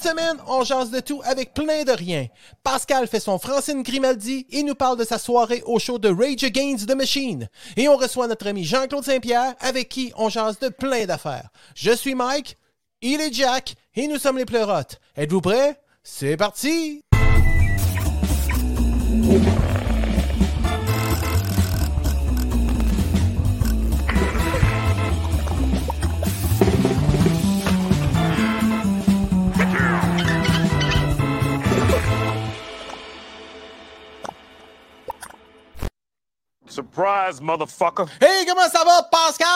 Cette semaine, on jase de tout avec plein de rien. Pascal fait son Francine Grimaldi et nous parle de sa soirée au show de Rage Against the Machine. Et on reçoit notre ami Jean-Claude Saint-Pierre avec qui on jase de plein d'affaires. Je suis Mike, il est Jack et nous sommes les pleurotes. Êtes-vous prêts? C'est parti! Surprise, motherfucker. Hey, comment ça va, Pascal?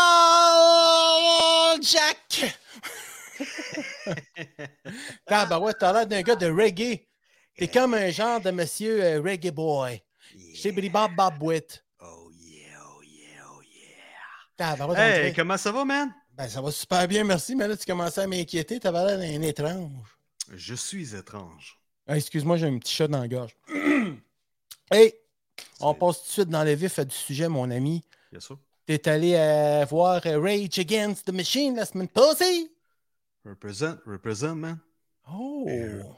Jack! ah, ben ouais, t'as l'air d'un gars de reggae. T'es comme un genre de monsieur euh, reggae boy. Chez Billy Bob Bob Witt. Oh yeah, oh yeah, oh yeah. Ah, ben ouais, Hey, comment ça va, man? Ben, ça va super bien, merci, mais là, tu commençais à m'inquiéter. T'avais l'air d'un étrange. Je suis étrange. Ah, Excuse-moi, j'ai un petit chat dans la gorge. hey, on passe tout de suite dans le vif du sujet, mon ami. Bien sûr. T'es allé euh, voir euh, Rage Against the Machine la semaine passée? Represent, represent, man. Oh!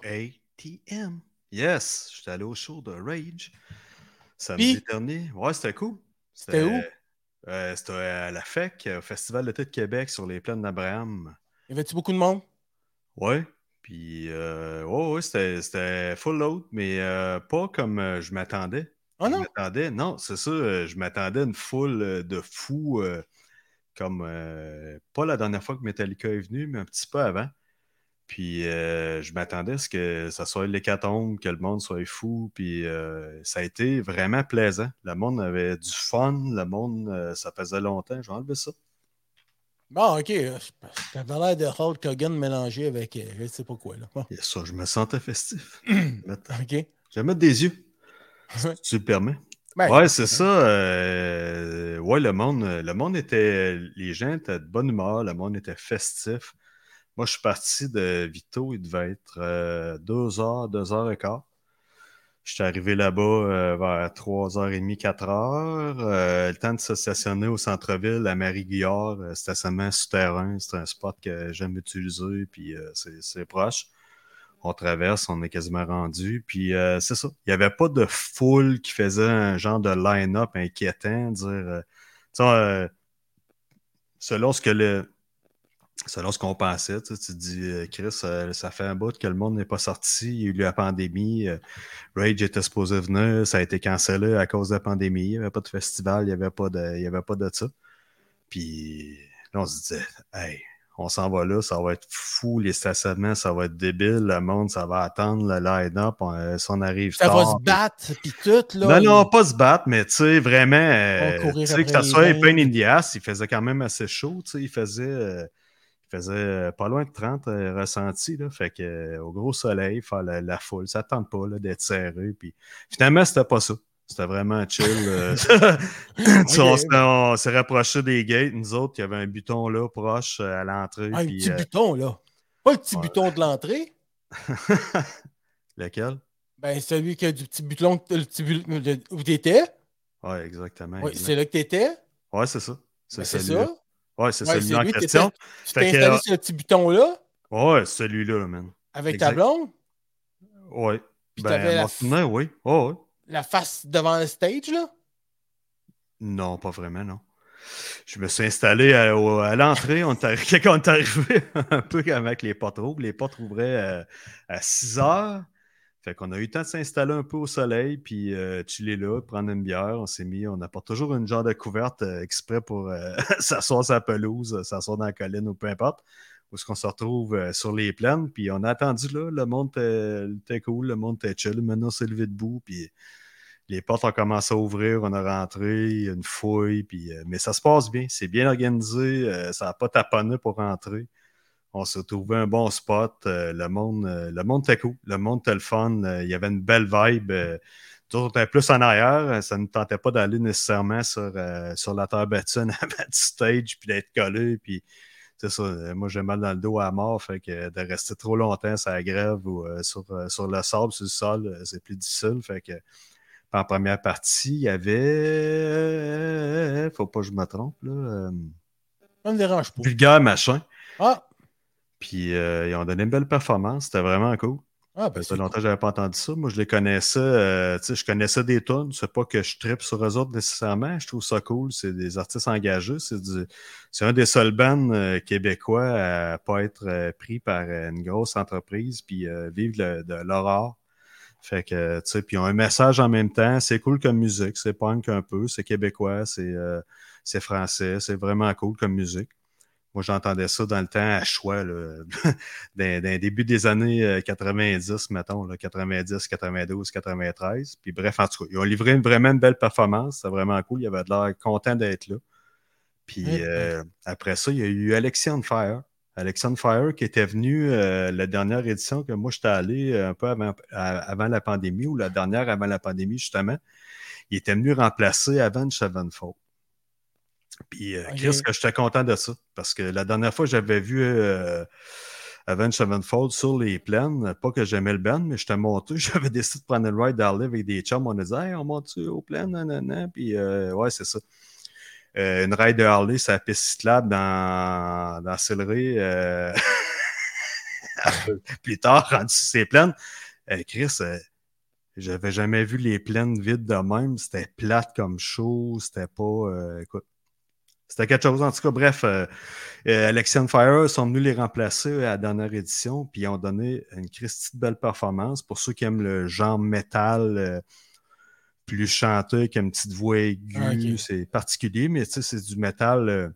ATM. Yes, j'étais allé au show de Rage. Samedi Puis? dernier. Ouais, c'était cool. C'était où? Euh, c'était à la FEC, au Festival d'été de Québec, sur les plaines d'Abraham. Y avait-tu beaucoup de monde? Ouais. Puis, euh, ouais, ouais, c'était, full load, mais euh, pas comme je m'attendais. Oh Je non? m'attendais, non, c'est ça, euh, je m'attendais à une foule euh, de fous, euh, comme euh, pas la dernière fois que Metallica est venu, mais un petit peu avant. Puis euh, je m'attendais à ce que ça soit l'hécatombe, que le monde soit fou, puis ça a été vraiment plaisant. Le monde avait du fun, le monde, ça faisait longtemps, j'ai enlevé ça. Bon, ok. euh, T'avais l'air de Hulk Hogan mélangé avec je sais pas quoi. Là. Bon, ça, je me sentais festif. Ok. Je vais mettre des yeux, si tu le permets. Ben, Ouais, c'est ça. euh, ouais, le monde, le monde était. Les gens étaient de bonne humeur, le monde était festif. Moi, je suis parti de Vito, il devait être euh, 2h, 2h15. Je suis arrivé là-bas euh, vers 3h30, 4h. Euh, le temps de se stationner au centre-ville, à Marie-Guillard, euh, stationnement souterrain, c'est un spot que j'aime utiliser, puis c'est proche on traverse, on est quasiment rendu. Puis euh, c'est ça. Il n'y avait pas de foule qui faisait un genre de line-up inquiétant, dire. euh, euh, selon ce que le. Selon ce qu'on pensait, tu, te dis, Chris, ça fait un bout que le monde n'est pas sorti, il y a eu la pandémie, Rage était supposé venir, ça a été cancellé à cause de la pandémie, il n'y avait pas de festival, il n'y avait pas de, avait pas de ça. Puis là, on se disait, hey, on s'en va là, ça va être fou, les stationnements, ça va être débile, le monde, ça va attendre le line-up, on- euh, si on arrive Ça tard. va se battre, puis tout, là. Non, non, pas se battre, mais tu sais, vraiment, euh, tu sais, que ça soit Pain in the Ass, il faisait quand même assez chaud, tu sais, il faisait, euh, il faisait euh, pas loin de 30 euh, ressentis, là, fait que euh, au gros soleil, faire la, la foule, ça tente pas là, d'être serré, puis finalement, c'était pas ça. C'était vraiment chill. euh. Tu on s'est- rapproché des gates, nous autres, il y avait un buton là, proche euh, à l'entrée. Ah, un puis, petit euh, buton, là. Pas le petit ouais. buton de l'entrée. Lequel? Ben, celui qui a du petit buton, le petit bu- le- où t'étais. Ouais, exactement. Oui, exact. c'est là que t'étais. Ouais, c'est ça. Ben, C'est c'est celui-là. ça. Ouais, c'est Ouais, celui-là en question. Tu t'es installé euh, sur le petit buton-là, Ouais, celui-là, là, man. avec ta blonde, Ouais. Puis Ben, t'avais la oui. Oh, ouais. La face devant le stage, là? Non, pas vraiment, non. Je me suis installé à, à l'entrée. On est quand on arrivé un peu avec les portes rouges. Les portes ouvraient euh, à 6 heures. Fait qu'on a eu le temps de s'installer un peu au soleil, puis euh, chiller là, prendre une bière. On s'est mis, on apporte toujours une genre de couverte euh, exprès pour euh, s'asseoir sur la pelouse, s'asseoir dans la colline ou peu importe. Où est-ce qu'on se retrouve euh, sur les plaines. Puis on a attendu là, le monde était, cool, le monde était chill. Maintenant, on s'est levé debout, puis les portes ont commencé à ouvrir, on a rentré, une fouille, puis, euh, mais ça se passe bien, c'est bien organisé, euh, ça n'a pas taponné pour rentrer. On s'est trouvé un bon spot, le monde le était cool, le monde était le fun, il y avait une belle vibe. on était plus en arrière, ça ne tentait pas d'aller nécessairement sur, sur la terre battue en avant du stage, puis d'être collé, puis c'est ça, euh, moi j'ai mal dans le dos à mort, fait que de rester trop longtemps sur la grève ou euh, sur, euh, sur le sable, sur le sol, c'est plus difficile, fait que en première partie, il y avait. Faut pas que je me trompe, là. Ça me dérange pas. vulgaire machin. Ah, Puis euh, ils ont donné une belle performance. C'était vraiment cool. Ah ben, Ça fait longtemps que j'avais pas entendu ça. Moi, je les connaissais. euh, tu sais, je connaissais des tonnes. C'est pas que je tripe sur eux autres nécessairement. Je trouve ça cool. C'est des artistes engagés. C'est du... c'est un des seuls bands euh, québécois à pas être euh, pris par euh, une grosse entreprise puis euh, vivre le- de art. Fait que, tu sais, puis ils ont un message en même temps. C'est cool comme musique. C'est punk un peu. C'est québécois. C'est euh, c'est français. C'est vraiment cool comme musique. Moi, j'entendais ça dans le temps à choix, là, dans, dans les débuts des années euh, 90, mettons, là, 90, 92, 93. Puis bref, en tout cas, ils ont livré une, vraiment une belle performance. C'était vraiment cool. Ils avaient l'air contents d'être là. Puis euh, après ça, il y a eu Alexion Fire. Alexion Fire qui était venu euh, la dernière édition que moi j'étais allé euh, un peu avant, à- avant la pandémie ou la dernière avant la pandémie, justement. Il était venu remplacer Avenged Sevenfold. Puis, euh. Chris, que j'étais content de ça. Parce que la dernière fois, j'avais vu euh, Avenged Sevenfold sur les plaines. Pas que j'aimais le band, mais j'étais monté. J'avais décidé de prendre une ride d'Harley avec des chums. On a dit, hey, on monte aux plaines, nanana. Puis, euh, ouais, c'est ça. Euh, une ride de Harley, c'est la piste cyclable dans, dans peu plus tard, rendu sur ces plaines. Chris, j'avais jamais vu les plaines vides de même. C'était plate comme chaud. C'était pas. écoute. C'était quelque chose. En tout cas, bref, euh, euh, Alexian Fire sont venus les remplacer à la dernière édition, puis ils ont donné une Christie de belle performance. Pour ceux qui aiment le genre métal euh, plus chanté, qui a une petite voix aiguë, Ah, c'est particulier, mais tu sais, c'est du métal.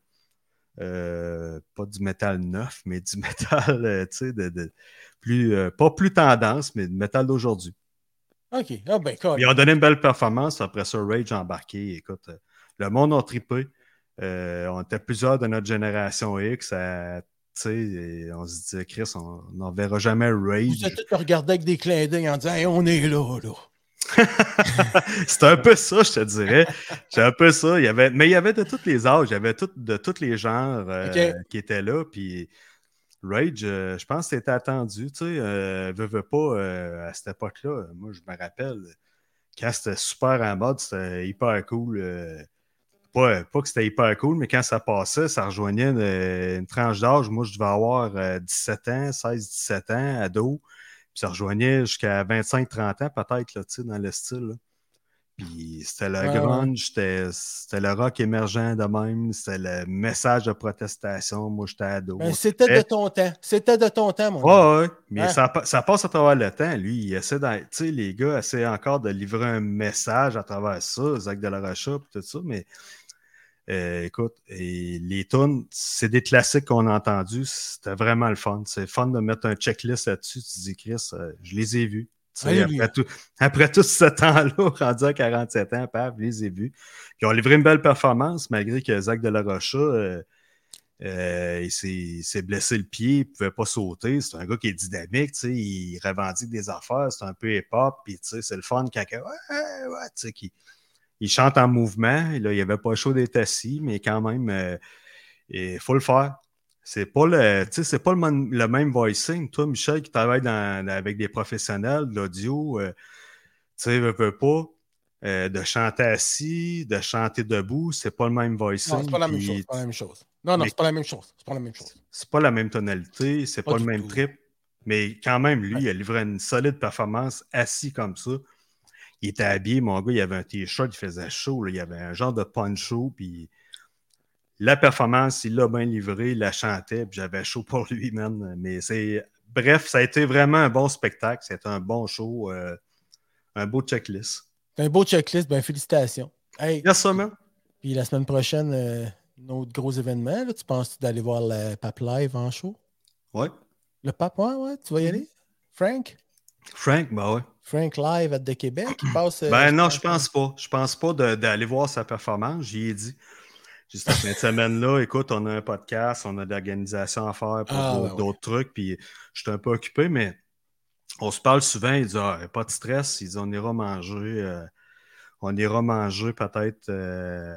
pas du métal neuf, mais du métal, de, de- plus, pas plus tendance, mais du métal d'aujourd'hui. OK. Ah, ben, cool. Ils ont donné une belle performance. Après ça, Rage embarqué. Écoute, le monde a trippé. Euh, on était plusieurs de notre génération X. à- et on se disait, Chris, on n'en verra jamais Vous Rage. êtes tous regardés avec des clins d'œil en disant, Hey, on est là, là. C'était un peu ça, je te dirais. C'était un peu ça. Il y avait, mais il y avait de tous les âges, il y avait tout- de tous les genres euh, qui étaient là. Puis Rage, euh, je pense que c'était attendu. Tu sais, euh, veux, veux pas, à cette époque-là, moi, je me rappelle, quand c'était super en mode, c'était hyper cool. Euh, pas, pas que c'était hyper cool, mais quand ça passait, ça rejoignait une, une tranche d'âge. Moi, je devais avoir euh, 17 ans, 16-17 ans, ado. Puis ça rejoignait jusqu'à 25-30 ans, peut-être, dans le style. là. Puis c'était le grunge, c'était c'était le rock émergent de même, c'était le message de protestation. Moi, j'étais ado. Ben, c'était de ton temps. C'était de ton temps, mon Ouais, ouais, mais Hein? ça, ça passe à travers le temps. Lui, il essaie Tu sais, les gars essaient encore de livrer un message à travers ça, Zach de la Rocha, tout ça, mais euh, écoute, et les tunes, c'est des classiques qu'on a entendus. C'était vraiment le fun. C'est fun de mettre un checklist là-dessus. Tu dis, Chris, euh, je les ai vus. Tu sais, Alléluia. après, tout, après tout ce temps-là, rendu à 47 ans, paf, je les ai vus. Puis on a livré une belle performance, malgré que Zach de la Rocha, euh, euh, il s'est blessé le pied, il ne pouvait pas sauter. C'est un gars qui est dynamique, tu sais, il revendique des affaires, c'est un peu hip-hop, puis tu sais, c'est le fun quand ouais, ouais, tu sais, qui- il chante en mouvement. Là, il n'y avait pas chaud d'être assis, mais quand même, euh, il faut le faire. C'est pas le, c'est pas le, même voicing. Toi, Michel, qui travaille dans- avec des professionnels de l'audio, euh, tu sais, veux, pas. euh, de chanter assis, de chanter debout, c'est pas le même voicing. Non, c'est pas la même chose. C'est pas la même chose. Non, non, Mais- c'est pas la même chose. C'est pas la même chose. c'est pas la même tonalité, c'est Pas pas, le même tout. trip, mais quand même, lui, Ouais. il a livré une solide performance assis comme ça. Il était habillé, mon gars, il avait un t-shirt, il faisait chaud, là, il avait un genre de poncho, puis la performance, il l'a bien livré, il la chantait, puis j'avais chaud pour lui, man. Mais c'est. Bref, ça a été vraiment un bon spectacle, c'était un bon show, euh, un beau checklist. Un beau checklist. Ben, félicitations. Hey, ça, man. puis la semaine prochaine, euh, un autre gros événement. là. Tu penses d'aller voir le Pape Live en show? Ouais. Le Pape, ouais, ouais, tu vas y aller? Frank? Frank, ben ouais. Frank Live à de Québec, il passe. euh, Ben non, je pense pas. Je pense pas d'aller voir sa performance. J'y ai dit. Juste fin de semaine-là, écoute, on a un podcast, on a de l'organisation à faire pour Ah, d'autres ben d'autres trucs, puis je suis un peu occupé, mais on se parle souvent, il dit ah, pas de stress, il dit on ira manger, euh, on ira manger peut-être euh,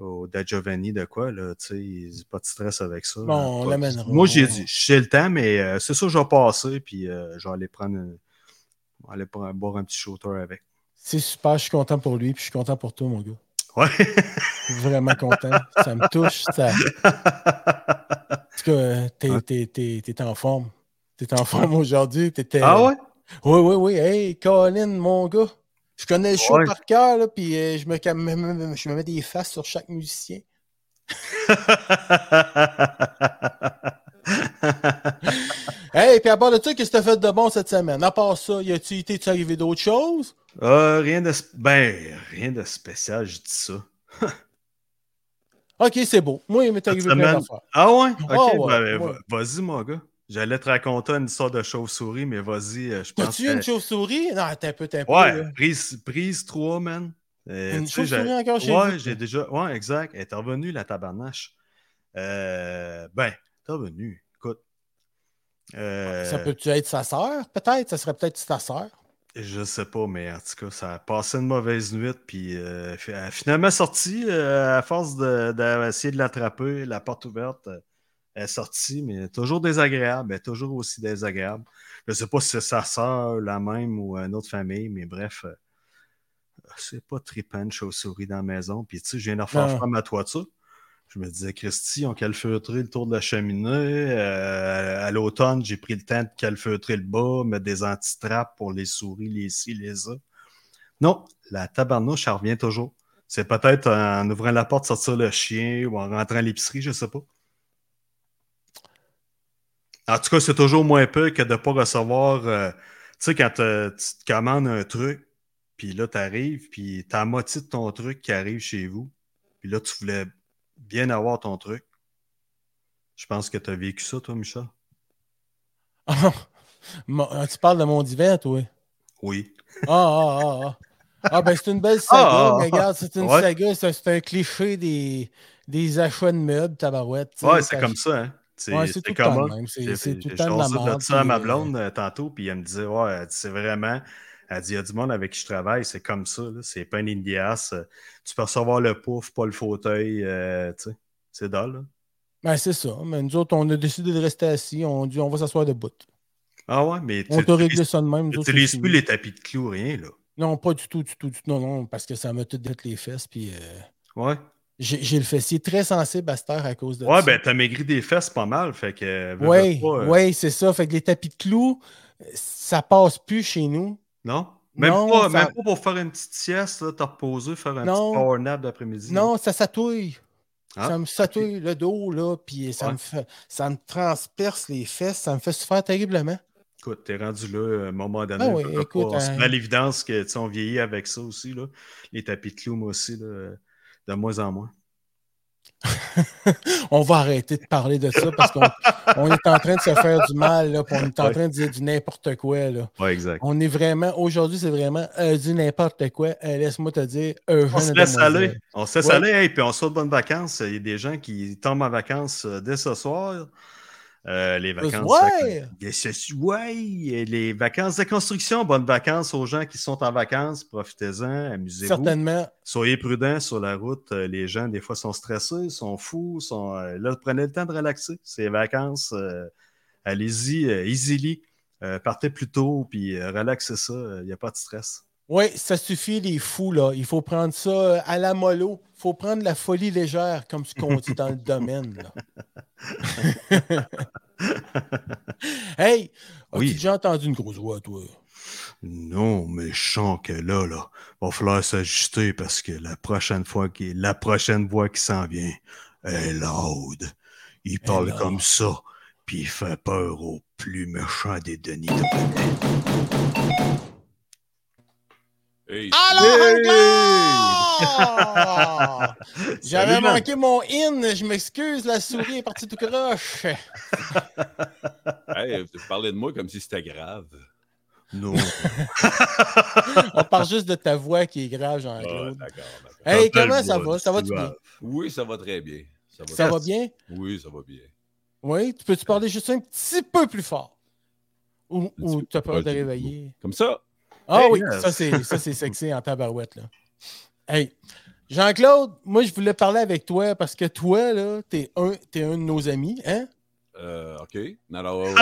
au Da Giovanni de quoi, là, tu sais, pas de stress avec ça. Bon, on Pas- l'amènera. Moi, j'ai dit, j'ai le temps, mais euh, c'est ça, je vais passer, puis euh, je vais aller prendre, vais aller prendre- boire un petit shooter avec. C'est super, je suis content pour lui, puis je suis content pour toi, mon gars. Ouais. Vraiment content. Ça me touche. Ça... En tout cas, t'es, t'es, en forme. T'es en forme aujourd'hui. Ah ouais? Oui, oui, oui. Hey, Colin, mon gars. Je connais le show par cœur, puis euh, je, me, je me mets des faces sur chaque musicien. hey, puis à part de ça, qu'est-ce que t'as fait de bon cette semaine? À part ça, y a-tu été arrivé d'autres choses? Euh, rien de ben, rien de spécial, je dis ça. ok, c'est beau. Moi, il m'est arrivé plein d'affaires. Ah ouais? Ok, ben, vas-y, mon gars. J'allais te raconter une histoire de chauve-souris, mais vas-y, euh, je pense. As-tu une chauve-souris? Non, t'es un peu, t'es un peu. Ouais, prise, prise 3, man. Euh, une chauve-souris encore chez Ouais, j'ai déjà. Ouais, exact. Elle est revenue, la tabarnache. Euh, ben, t'es revenue. Écoute. Euh, ça peut-tu être sa sœur, peut-être? Ça serait peut-être sa sœur? Je sais pas, mais en tout cas, ça a passé une mauvaise nuit, puis elle a finalement sorti à force d'essayer de, de l'attraper, la porte ouverte sortie, mais toujours désagréable. Elle est toujours aussi désagréable. Je ne sais pas si c'est sa soeur, la même ou une autre famille, mais bref, euh, c'est pas trippant de chauve-souris dans la maison. Puis tu sais, je viens de refaire faire ma toiture. Je me disais, Christy, on calfeutrer le tour de la cheminée. Euh, à l'automne, j'ai pris le temps de calfeutrer le bas, mettre des antitraps pour les souris, les ci, les ça. Non, la tabarnouche, elle revient toujours. C'est peut-être en ouvrant la porte, sortir le chien ou en rentrant à l'épicerie, je ne sais pas. En tout cas, c'est toujours moins peu que de ne pas recevoir. Euh, tu sais, quand tu te commandes un truc, puis là, tu arrives, puis tu as la moitié de ton truc qui arrive chez vous, puis là, tu voulais bien avoir ton truc. Je pense que tu as vécu ça, toi, Michel. Ah, tu parles de mon divin, toi? Oui. Ah, ah, ah, ah. Ah, ben c'est une belle saga, ah, mais regarde, c'est une saga, c'est un cliché des, des achats de meubles, tabarouette. Ouais, c'est comme ça, hein. C'est tout? C'est tout le temps de la ça à ma blonde euh, tantôt, puis elle me disait, ouais, c'est vraiment. Elle dit, il y a du monde avec qui je travaille, c'est comme ça, c'est pas une indias. Euh, tu peux recevoir le pouf, pas le fauteuil, euh, tu sais. C'est dalle. Ben, c'est ça. Mais nous autres, on a décidé de rester assis. On dit, on va s'asseoir debout. Ah ouais, mais on t'a réglé ça de même. Tu n'utilises plus les tapis de clous, rien, là. Non, pas du tout, du tout, du tout. Non, non, parce que ça m'a tout dit les fesses, puis. Ouais. J'ai le fessier très sensible à cette heure à cause de ouais, ça. Ouais, ben t'as maigri des fesses pas mal, fait que... Oui, euh. ouais, c'est ça. Fait que les tapis de clous, ça passe plus chez nous. Non? Même, pas, même pas pour faire une petite sieste, t'as reposé, faire un petit power nap d'après-midi. Non, ça satouille. Ah, ça me satouille le dos, là, puis ça, me fait, ça me transperce les fesses, ça me fait souffrir terriblement. Écoute, t'es rendu là, à un moment donné. Ah oui, écoute, C'est à l'évidence que, tu on vieillit avec ça aussi, là. Les tapis de clous, moi aussi, là de moins en moins. on va arrêter de parler de ça parce qu'on est en train de se faire du mal, là, on est en train de dire du n'importe quoi. Là. exact. On est vraiment, aujourd'hui, c'est vraiment euh, du n'importe quoi. Euh, laisse-moi te dire, on se laisse aller. On se laisse aller, et puis on saute de bonnes vacances. Il y a des gens qui tombent en vacances euh, dès ce soir. Euh, les vacances. Ouais. ouais. Les vacances de construction. Bonnes vacances aux gens qui sont en vacances. Profitez-en, amusez-vous. Certainement. Soyez prudents sur la route. Euh, les gens, des fois, sont stressés, sont fous. Sont... Euh, là, prenez le temps de relaxer. C'est vacances. Allez-y, easily. partez plus tôt, puis relaxez ça. Il n'y a pas de stress. Oui, ça suffit, les fous, là. Il faut prendre ça à la mollo. Il faut prendre la folie légère, comme ce qu'on dit dans le domaine. hey, as-tu déjà entendu une grosse voix, toi? Non, mais je sens que là, là, va falloir s'ajuster parce que la prochaine fois qui la prochaine voix qui s'en vient est loud. Il parle comme ça, puis il fait peur au plus méchant des Denis de alors, J'avais manqué mon in, je m'excuse, la souris est partie tout croche. hey, tu parlais de moi comme si c'était grave. Non. On parle juste de ta voix qui est grave, Jean-Claude. Ah, d'accord, Hey, comment ça va? Ça va bien? Oui, ça va très bien. Ça va, bien? Oui, ça va bien. Oui, tu peux-tu parler juste un petit peu plus fort? Ou, tu as peur de réveiller? Comme ça? Ah oui, ça c'est sexy en tabarouette. Là. Hey, Jean-Claude, moi je voulais parler avec toi parce que toi, là, t'es un, es un de nos amis, hein? Euh, OK. Alors,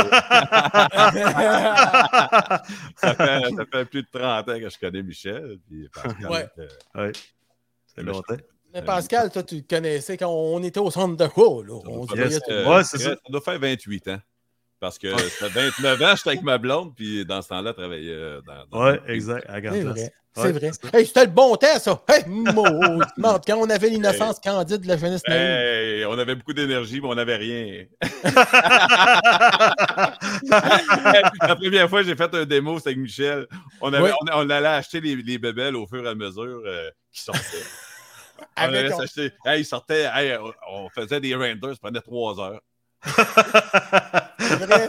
ça, fait, ça, fait, plus de 30 ans que je connais Michel. Puis ouais. Euh, fait longtemps. Mais Pascal, toi, tu le connaissais quand on était au centre de quoi, là? On se voyait Ouais, c'est ça. ça. doit faire 28 ans. Parce que ça fait 29 ans, j'étais avec ma blonde, puis dans ce temps-là, je travaillais euh, dans. dans Ouais, exact. C'est vrai. Ouais, C'est vrai. Hey, c'était le bon temps, ça. Hey, maudite. quand on avait l'innocence candide de la jeunesse naïve. Hey, on avait beaucoup d'énergie, mais on n'avait rien. La première fois j'ai fait un démo, c'était avec Michel. On, avait, Ouais. on, on allait acheter les, les bébelles au fur et à mesure euh, qui sortaient. On allait s'acheter- Hey, ils sortaient, on faisait des renders, ça prenait trois heures. C'est vrai.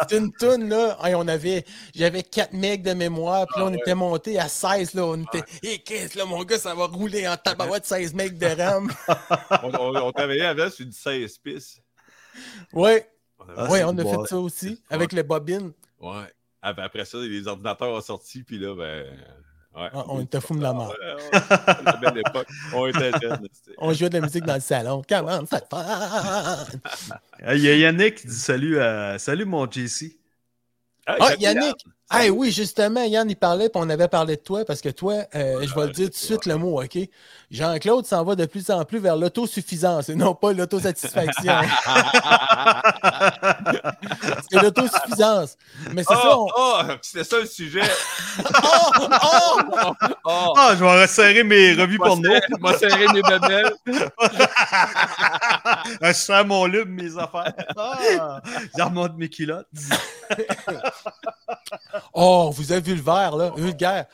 C'était une toune, là. Hey, on avait, j'avais 4 mecs de mémoire, puis là, Ah on ouais. était monté à 16, là. On était, hé, qu'est-ce, là, mon gars, ça va rouler en tabarouette 16 mecs de RAM. On, on- on travaillait avec sur du 16 pistes. On Ah, ouais, c'est on a fait ça aussi, avec le bobine. Ouais. Après ça, les ordinateurs ont sorti, puis là, ben. Ouais. Ah, on était fous de la mort. Ouais, ouais, c'était une belle époque. On était jeunes. c'était- On jouait de la musique dans le salon. Comment ça te fait? Ah, Il y a Yannick qui dit salut à salut mon JC. Ah, salut, Yannick! Ah oui, justement, Yann, il parlait, puis on avait parlé de toi, parce que toi, euh, je vais le dire tout de suite le mot, OK? Jean-Claude s'en va de plus en plus vers l'autosuffisance et non pas l'autosatisfaction. C'est l'autosuffisance. Mais c'est ça, Oh, on... oh, c'était ça le sujet. Oh! Oh! Oh, Ah, je vais resserrer mes revues moi, porno. serrer- moi serrer mes bébelles. je serre mon lube, mes affaires. Ah, je remonte mes culottes. Oh, vous avez vu le verre, là, vulgaire.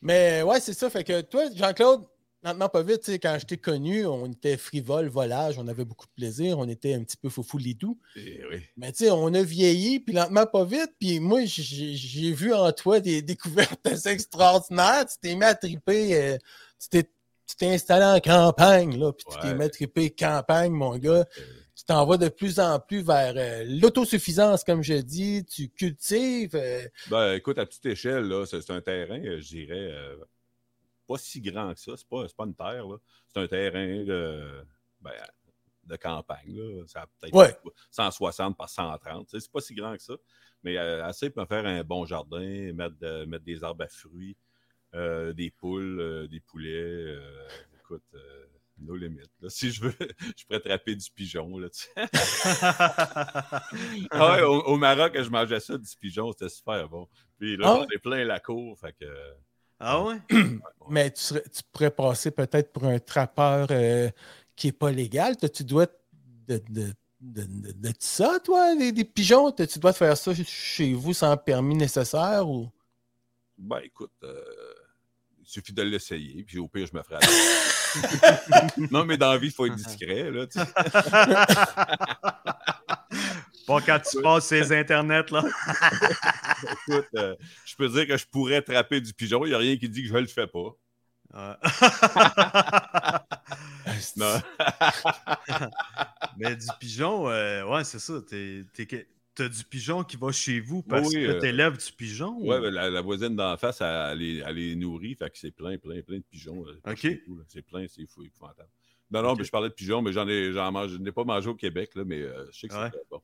Mais ouais, c'est ça. Fait que toi, Jean-Claude, lentement pas vite, quand je t'ai connu, on était frivole, volage, on avait beaucoup de plaisir, on était un petit peu foufou lidou. Eh oui. Mais tu sais, on a vieilli, puis lentement pas vite, puis moi, j'ai vu en toi des découvertes assez extraordinaires. Tu t'es mis à triper, euh, tu t'es installé en campagne, là, puis tu t'es mis à triper campagne, mon gars. Tu t'en vas de plus en plus vers euh, l'autosuffisance, comme je dis. Tu cultives. euh, Ben, écoute, à petite échelle, là, c'est un terrain, euh, je dirais, euh, pas si grand que ça. C'est pas, c'est pas une terre, là. C'est un terrain de, ben, de campagne, là. Ça a peut-être Ouais. 160 par 130. tu sais, C'est pas si grand que ça. Mais assez pour faire un bon jardin, mettre, mettre des arbres à fruits, des poules, des poulets. écoute, euh, nos limites. là. Si je veux, je pourrais attraper du pigeon. Là, tu sais. Ah ouais, au, au Maroc, je mangeais ça, du pigeon, c'était super bon. Puis là, Ah j'en ouais? ai plein la cour, fait que... Ah ouais? Mais tu, serais- tu pourrais passer peut-être pour un trappeur euh, qui n'est pas légal. Toi, tu dois de, de, de, de- de ça, toi, des, des pigeons? Toi, Tu dois faire ça chez vous sans permis nécessaire ou? Ben, écoute, euh, suffit de l'essayer, puis au pire, je me ferai. Non, mais dans la vie, il faut être discret, là, tu sais. Pas quand tu passes ces internets, là. Écoute, euh, je peux dire que je pourrais attraper du pigeon, il n'y a rien qui dit que je le fais pas. Non. Mais du pigeon, euh, ouais, c'est ça. T'es, T'as du pigeon qui va chez vous parce Oui, que euh, t'élèves du pigeon? Ouais, ou- ben, la, la voisine d'en face, elle, elle elle les nourrit, fait que c'est plein, plein, plein de pigeons. là. Ok. C'est plein, c'est fou, épouvantable. Non, non, mais je parlais de pigeons, mais j'en ai, j'en mange, je n'ai pas mangé au Québec, là, mais euh, je sais que Ouais. c'est bon.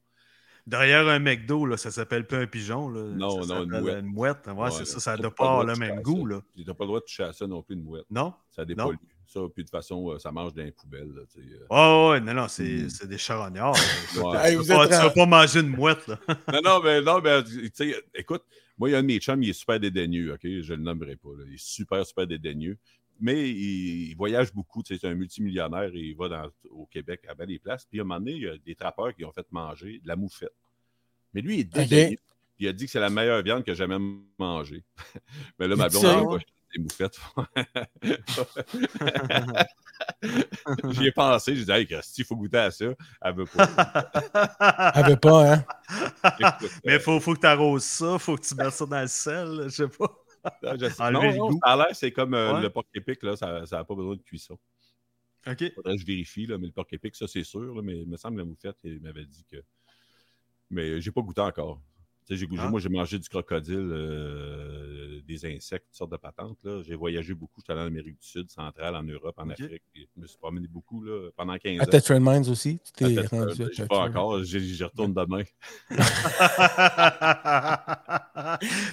Derrière un McDo, là, ça s'appelle pas un pigeon. Là. Non, Ça non, une mouette. Une mouette. Ouais, Ouais, c'est ça. Ça doit pas pas le même goût. Tu n'as pas le droit de toucher à ça non plus, une mouette. Non? Ça dépollue. Ça, puis de toute façon, euh, ça mange dans les poubelles. Là, euh. Ouais, ouais, non, non, c'est, Mm. c'est des charognards. là. Ouais. Hey, Tu vous vas pas- manger une mouette, là. non, non, mais, non, mais tu sais, écoute, moi, il y a un de mes chums, il est super dédaigneux, OK? Je ne le nommerai pas. là. Il est super, super dédaigneux. Mais il, il voyage beaucoup. C'est un multimillionnaire et il va dans- au Québec à bien des places. Puis à un moment donné, il y a des trappeurs qui ont fait manger de la moufette. Mais lui, il est dédaigneux. Il a dit que c'est la meilleure viande que j'ai jamais mangée. Mais là, ma blonde, elle des moufettes. J'y ai pensé, j'ai dit, hey, Christy, il faut goûter à ça. Elle veut pas. Elle veut pas, hein? Écoute, Mais faut, faut que tu arroses ça, faut que tu mettes ça dans le sel, je sais pas. euh, je sais- enlever non, le non, goût. ça a l'air, c'est comme euh, Ouais. le porc épic, là, ça n'a pas besoin de cuisson. OK. Faudrait que je vérifie, là, mais le porc épic, ça, c'est sûr. là, mais il me semble que la moufette, il m'avait dit que. Mais j'ai pas goûté encore. Tu sais, j'ai, Ah. Moi, j'ai mangé du crocodile, euh, des insectes, toutes sortes de patentes. Là. J'ai voyagé beaucoup. J'étais allé en Amérique du Sud, centrale, en Europe, en. Afrique. Je me suis promené beaucoup là, pendant 15 À ans. Tetford Mines aussi? Tu À t'es rendu à Je ne sais Tetford. pas encore. J'y j'y retourne demain. Ils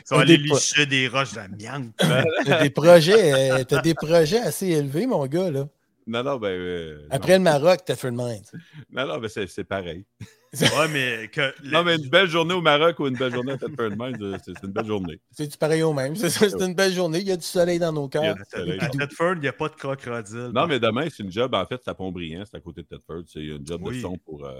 sont Un allés licher des roches d'amiante. T'as des projets, euh, t'as des projets assez élevés, mon gars, là. Non, non, ben. euh, Après le Maroc, Tetford Mines. Non, non, ben c'est, c'est pareil. Ouais, mais que. Non, mais une belle journée au Maroc ou une belle journée à Thetford Mines, euh, c'est, c'est une belle journée. C'est du pareil au même? C'est c'est une belle journée. Il y a du soleil dans nos cœurs. À Thetford, il n'y a pas de crocodile. Non, mais demain, c'est une job. En fait, c'est à Pont-Brillant, c'est à côté de Thetford. C'est une job de son pour. euh,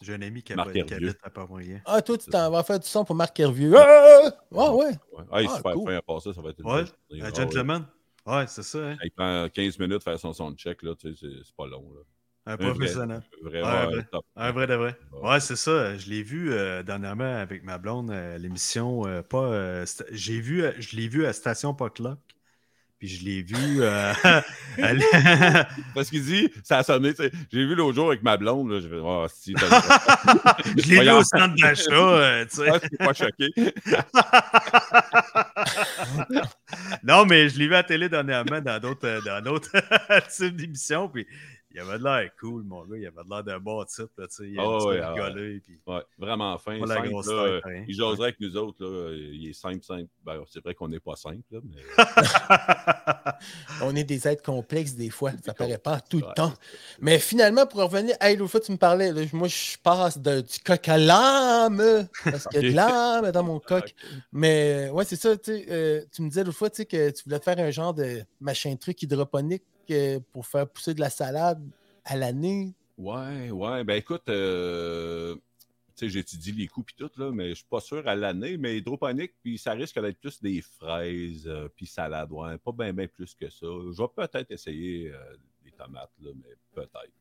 J'ai un ami qui, Marc habite- qui Hervieux. habite à Port-Moyen. Ah, toi, tu t'en vas faire du son pour Marc Hervieux. Ah, ah, ouais. ouais. Ah, il super cool. fin à passer, ça va être une Ouais, belle journée. Un Ah, gentleman? Ouais, c'est ça. Hein? Il prend 15 minutes faire son son check, là, tu sais, c'est, c'est pas long. Là. Un vrai. professionnel. Vraiment Ouais, euh, vrai. top. Un vrai de vrai. Ouais. C'est ça. Je l'ai vu euh, dernièrement avec ma blonde à l'émission. euh, pas, euh, j'ai vu, euh, je l'ai vu à Station Potluck. Puis je l'ai vu. euh, Parce qu'il dit, ça a sonné. J'ai vu l'autre jour avec ma blonde, là, je vais oh, si, je l'ai vu au centre d'achat. euh, tu sais. Ah, pas choqué. non, mais je l'ai vu à la télé dernièrement dans d'autres euh, dans d'autres types d'émissions. Puis il avait de l'air cool, mon gars. Il avait de l'air d'un bon type. Là, tu sais. il Ah aime ça ouais, ah rigoler. Puis... Ouais, vraiment fin. Pas la simple, grosse là, tête, il jaserait avec nous autres. Là, il est simple, simple. Ben, c'est vrai qu'on n'est pas simple, là, mais On est des êtres complexes des fois. Ça paraît pas tout le temps. Mais finalement, pour revenir, hey, l'autre fois, tu me parlais, là, moi, je passe de- du coq à l'âme. Parce qu'il y a de l'âme dans mon coq. Mais ouais, c'est ça. Tu sais, euh, tu me disais l'autre fois que tu voulais faire un genre de machin truc hydroponique euh, pour faire pousser de la salade à l'année? Ouais, ouais. Ben écoute, euh, tu sais, j'étudie les coûts puis tout, là, mais je suis pas sûr à l'année, mais hydroponique, puis ça risque d'être plus des fraises euh, puis salade, ouais. Pas bien ben plus que ça. Je vais peut-être essayer euh, des tomates, là, mais peut-être.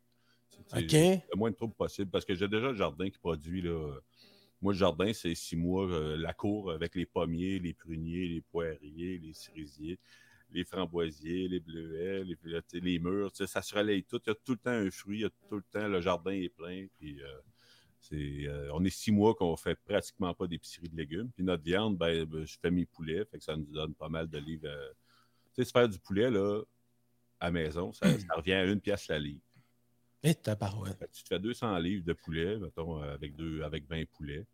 Tu sais, OK. Le moins de troubles possible, parce que j'ai déjà le jardin qui produit, là. Moi, le jardin, c'est six mois, euh, la cour avec les pommiers, les pruniers, les poiriers, les cerisiers les framboisiers, les bleuets, les, les murs, ça se relaye tout. Il y a tout le temps un fruit, il y a tout le temps, le jardin est plein. Puis, euh, euh, on est six mois qu'on fait pratiquement pas d'épicerie de légumes. Puis notre viande, ben, ben, je fais mes poulets, fait que ça nous donne pas mal de livres. euh. Tu sais, se faire du poulet, là, à maison, ça, ça revient à une pièce la livre. Et que tu te fais 200 livres de poulet, mettons, avec, deux, avec 20 poulets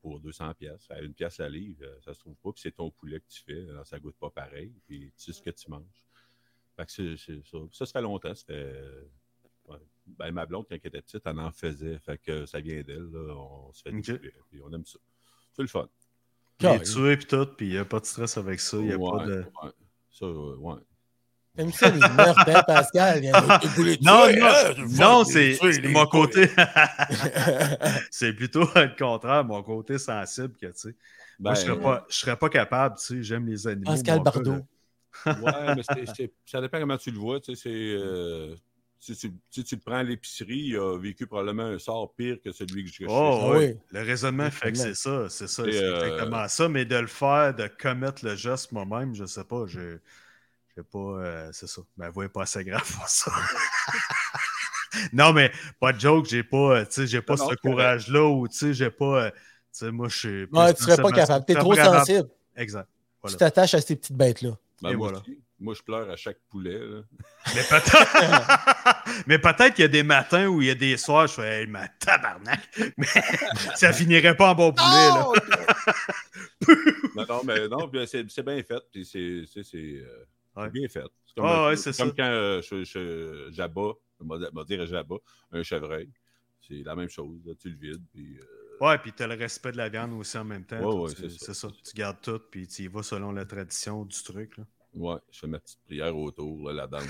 pour 200 pièces. À une pièce la livre, euh, ça se trouve pas, puis c'est ton poulet que tu fais, alors ça goûte pas pareil, puis tu sais ce que tu manges. Fait que c'est, c'est ça. Ça, ça fait longtemps, ça fait... euh, ouais. Ben, ma blonde, quand elle était petite, elle en faisait, fait que ça vient d'elle, là, on se fait poulets, puis on aime ça. C'est le fun. Il est tué puis tout, puis il n'y a pas de stress avec ça. Il n'y a ouais, pas de. ouais. Ça, euh, ouais. T'aimes ça, les meurtres, hein, Pascal? Il y en a qui voulaient Non, tuer, non, hein, non, c'est mon côté. c'est plutôt le contraire, mon côté sensible que tu sais. Moi, je Ben, serais pas, je serais pas capable, tu sais, j'aime les animaux. Pascal Bardot. Ouais, mais c'est- c'est- ça dépend comment tu le vois. Tu sais, c'est, euh, si, tu, si tu le prends à l'épicerie, il a vécu probablement un sort pire que celui que je Oh, Ah oui. oui. Le raisonnement fait que c'est ça, c'est ça, c'est euh, exactement ça, mais de le faire, de commettre le geste moi-même, je sais pas, pas, euh, c'est ça. Ma voix est pas assez grave pour ça. non, mais pas de joke, j'ai pas, euh, tu sais, j'ai pas Non, non, ce courage-là ou, tu sais, j'ai pas, euh, tu sais, moi, je suis. Ouais, tu serais pas capable. T'es trop sensible. Exact. Voilà. Tu t'attaches à ces petites bêtes-là. ben, et moi, voilà. moi, je pleure à chaque poulet. là. Mais peut-être mais peut-être qu'il y a des matins où il y a des soirs, je fais, hey, ma tabarnak. Mais ça finirait pas en bon poulet, là. Oh, Non, non, mais non, c'est, bien fait. Puis c'est, euh, Ouais. c'est bien fait. C'est comme, Ah un- ouais, c'est comme ça. quand euh, je, je, j'abats, dire j'abats, un chevreuil. C'est la même chose. là, tu le vides. Puis, euh, Ouais, puis tu as le respect de la viande aussi en même temps. Ouais, Toi, ouais, tu- c'est c'est ça. ça. Tu gardes tout, puis tu y vas selon la tradition du truc. Là. Ouais, je fais ma petite prière autour, là, la danse.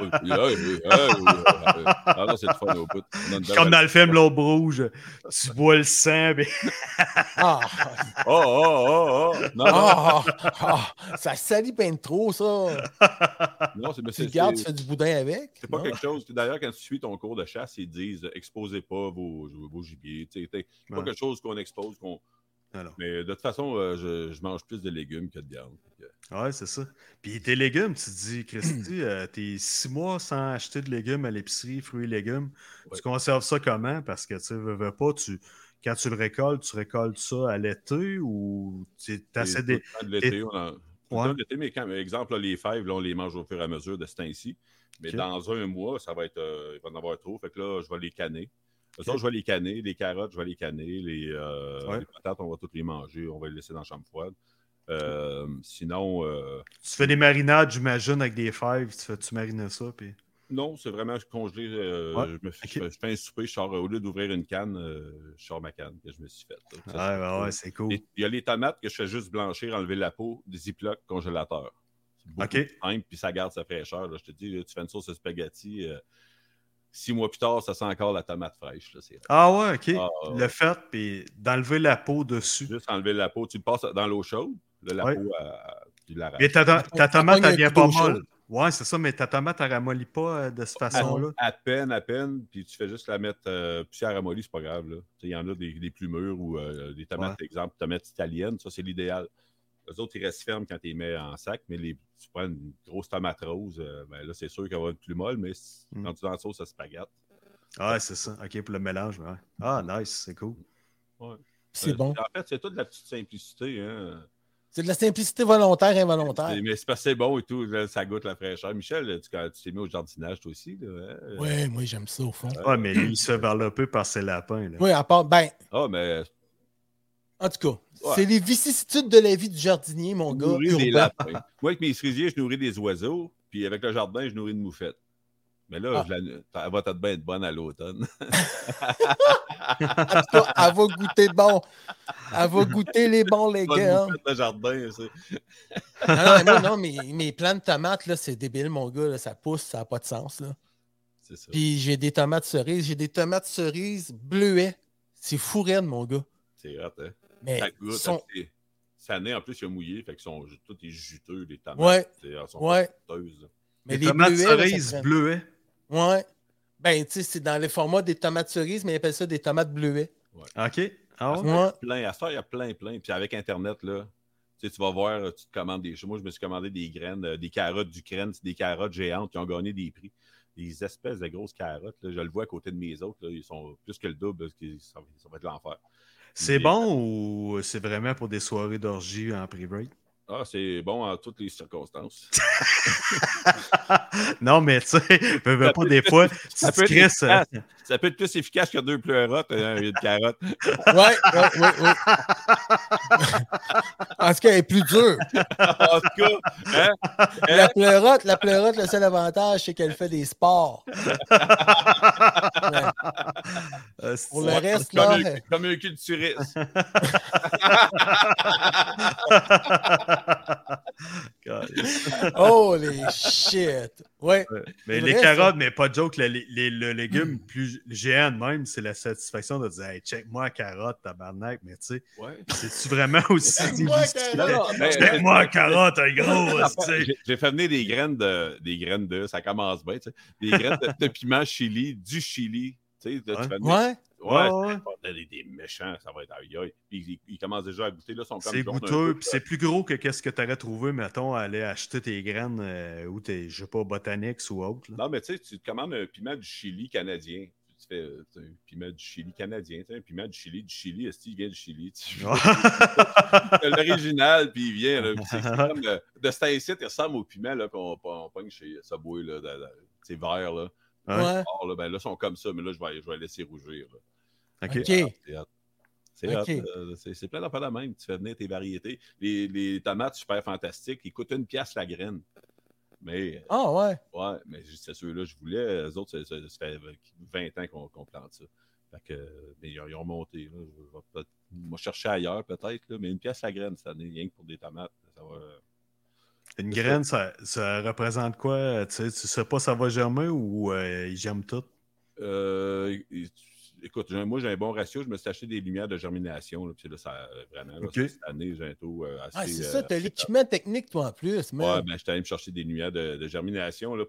Oui, oui, oui, oui, oui, oui, oui. Ah non, c'est le fun au bout. Comme dans le film L'Aube Rouge, tu bois le sang. mais- Ah, Oh, oh, oh, oh. Non, non, ah, ah, ça salit bien trop, ça. non, c'est, mais Tu gardes, tu fais du boudin avec? C'est pas non? quelque chose. D'ailleurs, quand tu suis ton cours de chasse, ils disent exposez pas vos, vos gibiers. C'est pas Ouais. quelque chose qu'on expose, qu'on Alors. Mais de toute façon, euh, je, je mange plus de légumes que de viande. Que- Ouais, c'est ça. Puis tes légumes, tu te dis, Christy, euh, t'es six mois sans acheter de légumes à l'épicerie, fruits et légumes. Ouais. Tu conserves ça comment? Parce que tu veux, veux pas, tu, quand tu le récoltes, tu récoltes ça à l'été ou tu Et des. l'été, on en- Ouais. l'été, mais quand, exemple, là, les fèves, là, on les mange au fur et à mesure de ce temps-ci. Mais dans un mois, ça va être, euh, il va en avoir trop. Fait que là, je vais les canner. De toute façon, Ok. je vais les canner. Les carottes, je vais les canner. Les, euh, Ouais. les patates, on va toutes les manger. On va les laisser dans la chambre froide. Euh, sinon, euh, Tu fais des marinades, j'imagine, avec des fèves, tu fais-tu mariner ça? Puis... non, c'est vraiment congelé. euh, Ouais. je, me fais, Ok. je fais- je fais un souper, je sors, au lieu d'ouvrir une canne, euh, je sors ma canne que je me suis faite. là. Ça, Ouais, c'est ouais, c'est cool. Il y a les tomates que je fais juste blanchir, enlever la peau, des ziplocs, congélateur. C'est beaucoup OK. simple, puis ça garde sa fraîcheur. là. Je te dis, là, tu fais une sauce à spaghetti, euh, six mois plus tard, ça sent encore la tomate fraîche. là, Ah ouais, ok. Ah, ouais. Le fait, puis d'enlever la peau dessus. juste enlever la peau. Tu le passes dans l'eau chaude, là, la Ouais. peau, euh, tu l'arraches. Mais ta, ta- ta Ça tomate, elle vient pas molle. Ouais, c'est ça, mais ta tomate, elle ramollit pas euh, de cette façon-là. à peine, à peine, puis tu fais juste la mettre euh, poussière ramollie, c'est pas grave. Il y en a des, des plus mûres ou euh, des tomates, exemple, tomates italiennes, ça c'est l'idéal. Les autres, ils restent fermes quand tu les mets en sac, mais les, tu prends une grosse tomate rose, euh, ben là, c'est sûr qu'elle va être plus molle, mais c- Mm. quand tu dans la sauce à spaghette, Ah, c'est ça. Ok, pour le mélange. ouais. Ah, nice, c'est cool. C'est euh, bon. En fait, c'est toute de la petite simplicité. Hein. C'est de la simplicité volontaire, involontaire. C'est- Mais c'est parce que c'est bon et tout, là, ça goûte la fraîcheur. Michel, tu quand tu t'es mis au jardinage, toi aussi. Là, hein? Ouais, moi j'aime ça au fond. Ouais, mais lui, il se fait développer par ses lapins. Là. Oui, à part, ben, Ah, mais en tout cas, Ouais. c'est les vicissitudes de la vie du jardinier, mon je gars. nourris des lapins. Moi, avec mes cerisiers, je nourris des oiseaux, puis avec le jardin, je nourris une moufette. Mais là, Ah. je la- elle va peut-être bien être bonne à l'automne. En tout cas, elle va goûter bon. Elle va goûter les bons légumes. moufette de jardin, c'est- Non, non, non, mes, mes plants de tomates, là, c'est débile, mon gars. là, ça pousse, ça n'a pas de sens. Là. c'est ça. Puis j'ai des tomates cerises. J'ai des tomates cerises bleuets. C'est fou raide, mon gars. C'est hot, hein? Mais Ça goûte. Cette année, en plus, il a mouillé, fait que sont, tout est juteux, les tomates. Ouais. C'est- Elles sont Ouais. là. Mais les tomates bleuets, là, ça cerises traîne. bleuets. Ouais. Ben, tu sais, c'est dans les formats des tomates cerises, mais ils appellent ça des tomates bleuets. OK. Ah ouais? Ouais. plein. À ça, il y a plein, plein. Puis avec Internet, là, tu sais, tu vas voir, tu te commandes des choses. Moi, je me suis commandé des graines, euh, des carottes d'Ukraine, c'est des carottes géantes qui ont gagné des prix. Des espèces de grosses carottes. là, je le vois à côté de mes autres. là, ils sont plus que le double. parce que ça, ça va être l'enfer. C'est bon ou c'est vraiment pour des soirées d'orgie en privé? Ah, c'est bon en toutes les circonstances. non, mais tu sais, pas des fois, ça peut crisses, euh. Ça peut être plus efficace que deux pleurotes, hein, une carotte. Ouais, ouais, ouais, ouais. en tout cas, elle est plus dure. en tout cas, hein, La pleurote, la pleurote, le seul avantage, c'est qu'elle fait des sports. Ouais. euh, Pour le reste, comme, là, un, euh, comme un culturiste. Holy shit. Ouais. Mais les vrai, carottes, ça. mais pas de joke, le, légume plus géant de même, c'est la satisfaction de dire Hey, check-moi la carotte, tabarnak, mais tu sais, Ouais. c'est-tu vraiment aussi Check-moi carotte. Gros, J'ai fait venir des graines de, des graines de, ça commence bien, tu sais, des graines de, de piment chili, du chili. Tu sais, tu Ouais. Ouais. Ouais, Ouais, ouais. c'est des, des méchants, ça va être aïe. Puis ils, ils commencent déjà à goûter, là, sont comme C'est goûteux, puis c'est plus gros que qu'est-ce que tu aurais trouvé, mettons, à aller acheter tes graines euh, ou tes, je sais pas, Botanix ou autre. là. Non, mais tu sais, tu te commandes un piment du Chili canadien. Tu fais euh, un piment du Chili canadien, tu sais, un piment du Chili, du Chili, est-ce qu'il vient du Chili? Tu- C'est L'original, puis il vient. là, puis C'est comme de, de cet incite, il ressemble au piment là, qu'on on pogne chez Subway. Là, c'est vert. Là. Ouais. Or, là, ben, là, ils sont comme ça, mais là, je vais, je vais laisser rougir. là. OK. OK. C'est hot. C'est hot, Ok. euh, plein d'affaires de même. Tu fais venir tes variétés. Les, les tomates super fantastiques, ils coûtent une pièce la graine. Mais, Ah, ouais. ouais, mais c'est ceux-là que je voulais. Les autres, ça, ça- ça fait 20 ans qu'on qu'on plante ça. Fait que, mais ils ont, ils ont monté. Là. Je vais peut-être- moi, chercher ailleurs, peut-être, là, mais une pièce la graine cette année, rien que pour des tomates. Ça va, Une graine, ça, ça représente quoi? Tu sais, tu sais pas ça va germer ou euh, ils germent tout? Euh, écoute, moi, j'ai un bon ratio. Je me suis acheté des lumières de germination. Là, puis là, ça, vraiment, là, cette année, j'ai un taux euh, assez. Ah, c'est euh, ça, t'as assez l'équipement technique, toi, en plus. Ouais, man. ben, j'étais allé me chercher des lumières de, de germination. Là.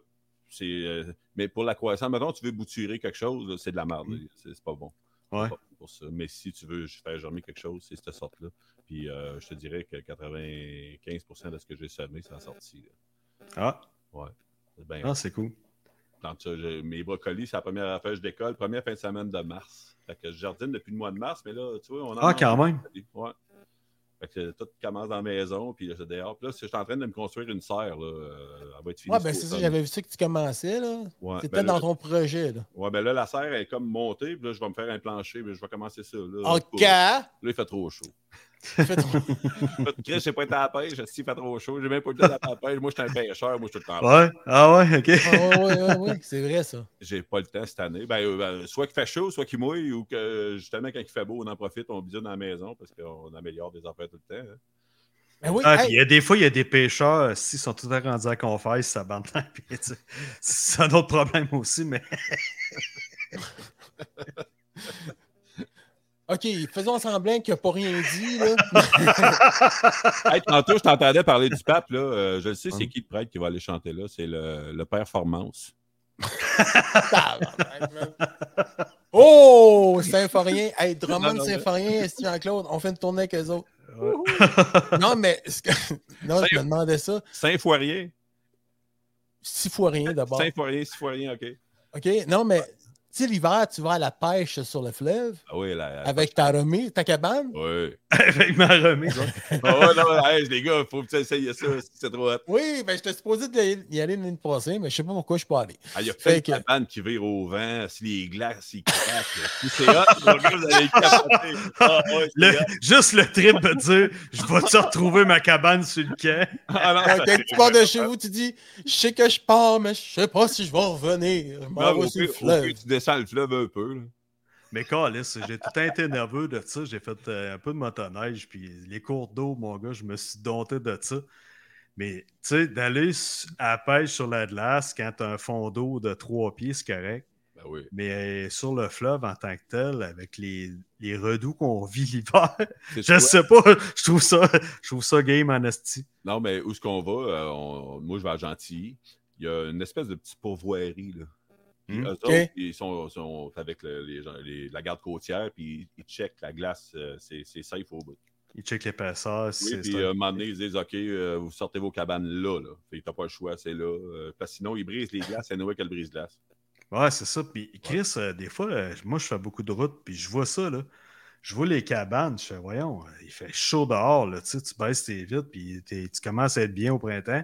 C'est, euh, mais pour la croissance, maintenant, tu veux bouturer quelque chose, là, c'est de la merde. là. C'est, c'est pas bon. Ouais. C'est pas bon pour ça. Mais si tu veux faire germer quelque chose, c'est cette sorte-là. Puis euh, je te dirais que 95% de ce que j'ai semé, c'est en sorti. Ah. Ouais. ah, c'est cool. Donc, mes brocolis, c'est la première affaire que je décolle, première fin de semaine de mars. Fait que je jardine depuis le mois de mars, mais là, tu vois, on a. Ah, quand même. Ouais. Fait que tout commence dans la maison, puis là, c'est dehors. Puis là, je suis en train de me construire une serre, là. Euh, elle va être finie. Ouais, ben c'est ça, j'avais vu ça que tu commençais, là. Ouais, C'était ben dans ton projet, là. Ouais, ben là, la serre est comme montée, puis là, je vais me faire un plancher, puis je vais commencer ça, là. OK! Là, il fait trop chaud. Chris, j'ai pas été à la pêche, il fait trop chaud, j'ai même pas été à la pêche. Moi, je suis un pêcheur, moi, je suis tout le temps. Ouais, ah ouais, ok. Ah, ouais, ouais, ouais, c'est vrai ça. J'ai pas le temps cette année. Ben, euh, ben, soit qu'il fait chaud, soit qu'il mouille, ou que justement, quand il fait beau, on en profite, on bise dans la maison parce qu'on améliore des affaires tout le temps. Hein. Ben oui, ah, il y a des fois, il y a des pêcheurs, s'ils sont tout à rendus à confesse, ça bande C'est un autre problème aussi, mais. OK, faisons semblant qu'il n'a pas rien dit. Là. hey, tantôt, je t'entendais parler du pape. Là. Euh, je le sais, c'est qui le prêtre qui va aller chanter là? C'est le, le Performance. oh, Symphorien. Hey, Drummond Symphorien, Jean-Claude, on fait une tournée avec eux autres. non, mais non, je me demandais ça. Saint-Fourien. Six-Fourien d'abord. Saint-Fourien, Six-Fourien, OK. OK, non, mais sais, l'hiver, tu vas à la pêche sur le fleuve. Ah oui, la, avec ta remise, ta cabane. Oui. avec ma remise. ah ouais, non, les gars, il faut que tu essayes ça, c'est trop hot. Oui, ben, j'étais supposé y aller l'année passée, mais je sais pas pourquoi je suis pas allé. Ah, il y a plein de cabanes qui virent au vent, si les glaces, ils craquent. si c'est hot, vous allez capoter. Ah, juste le trip de dire, je vais-tu retrouver ma cabane sur le quai? Ah, non, quand tu pars de chez vous, tu dis, je sais que je pars, mais je sais pas si je vais revenir. Je m'en vais sur le fleuve descends le fleuve un peu. Là. Mais Calis, j'ai tout été nerveux de ça. J'ai fait euh, un peu de motoneige, puis les cours d'eau, mon gars, je me suis dompté de ça. Mais tu sais, d'aller à la pêche sur la glace quand tu as un fond d'eau de trois pieds, c'est correct. Ben oui. Mais euh, sur le fleuve en tant que tel, avec les, les redoux qu'on vit l'hiver, je sais pas, je trouve ça, je trouve ça game en Non, mais où est-ce qu'on va? Euh, moi, je vais à Gentilly. Il y a une espèce de petite pourvoirie, là. Hmm? Eux autres, ils sont, avec la garde côtière, puis ils checkent la glace, euh, c'est safe au bout. Ils checkent l'épaisseur. Oui, puis à un moment donné, ils disent OK, euh, vous sortez vos cabanes là. là. Fait que pas le choix, c'est là. Euh, parce que sinon, ils brisent les glaces, c'est Noé qu'elle brise glace. Ouais, c'est ça. Puis Chris, des fois, moi, je fais beaucoup de routes, puis je vois ça, là. Je vois les cabanes, je fais, voyons, il fait chaud dehors, là, tu baisses tes vitres, puis tu commences à être bien au printemps.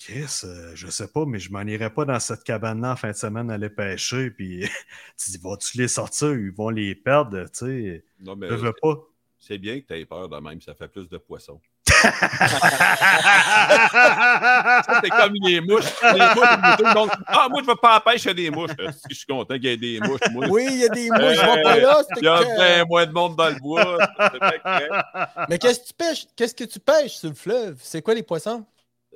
Chris, euh, je sais pas, mais je m'en irais pas dans cette cabane-là en fin de semaine aller pêcher. Puis tu dis, vas-tu les sortir? Ils vont les perdre, tu sais. Non, mais. Je veux pas. C'est bien que tu aies peur de même, ça fait plus de poissons. c'est comme les mouches. Les mouches ah, moi, je ne vais pas à pêche, il y a des mouches. Je suis content qu'il y ait des mouches. Oui, il y a des mouches, je ne vais pas là. Il y a bien moins de monde dans le bois. Mais qu'est-ce que tu pêches? Qu'est-ce que tu pêches sur le fleuve? C'est quoi les poissons?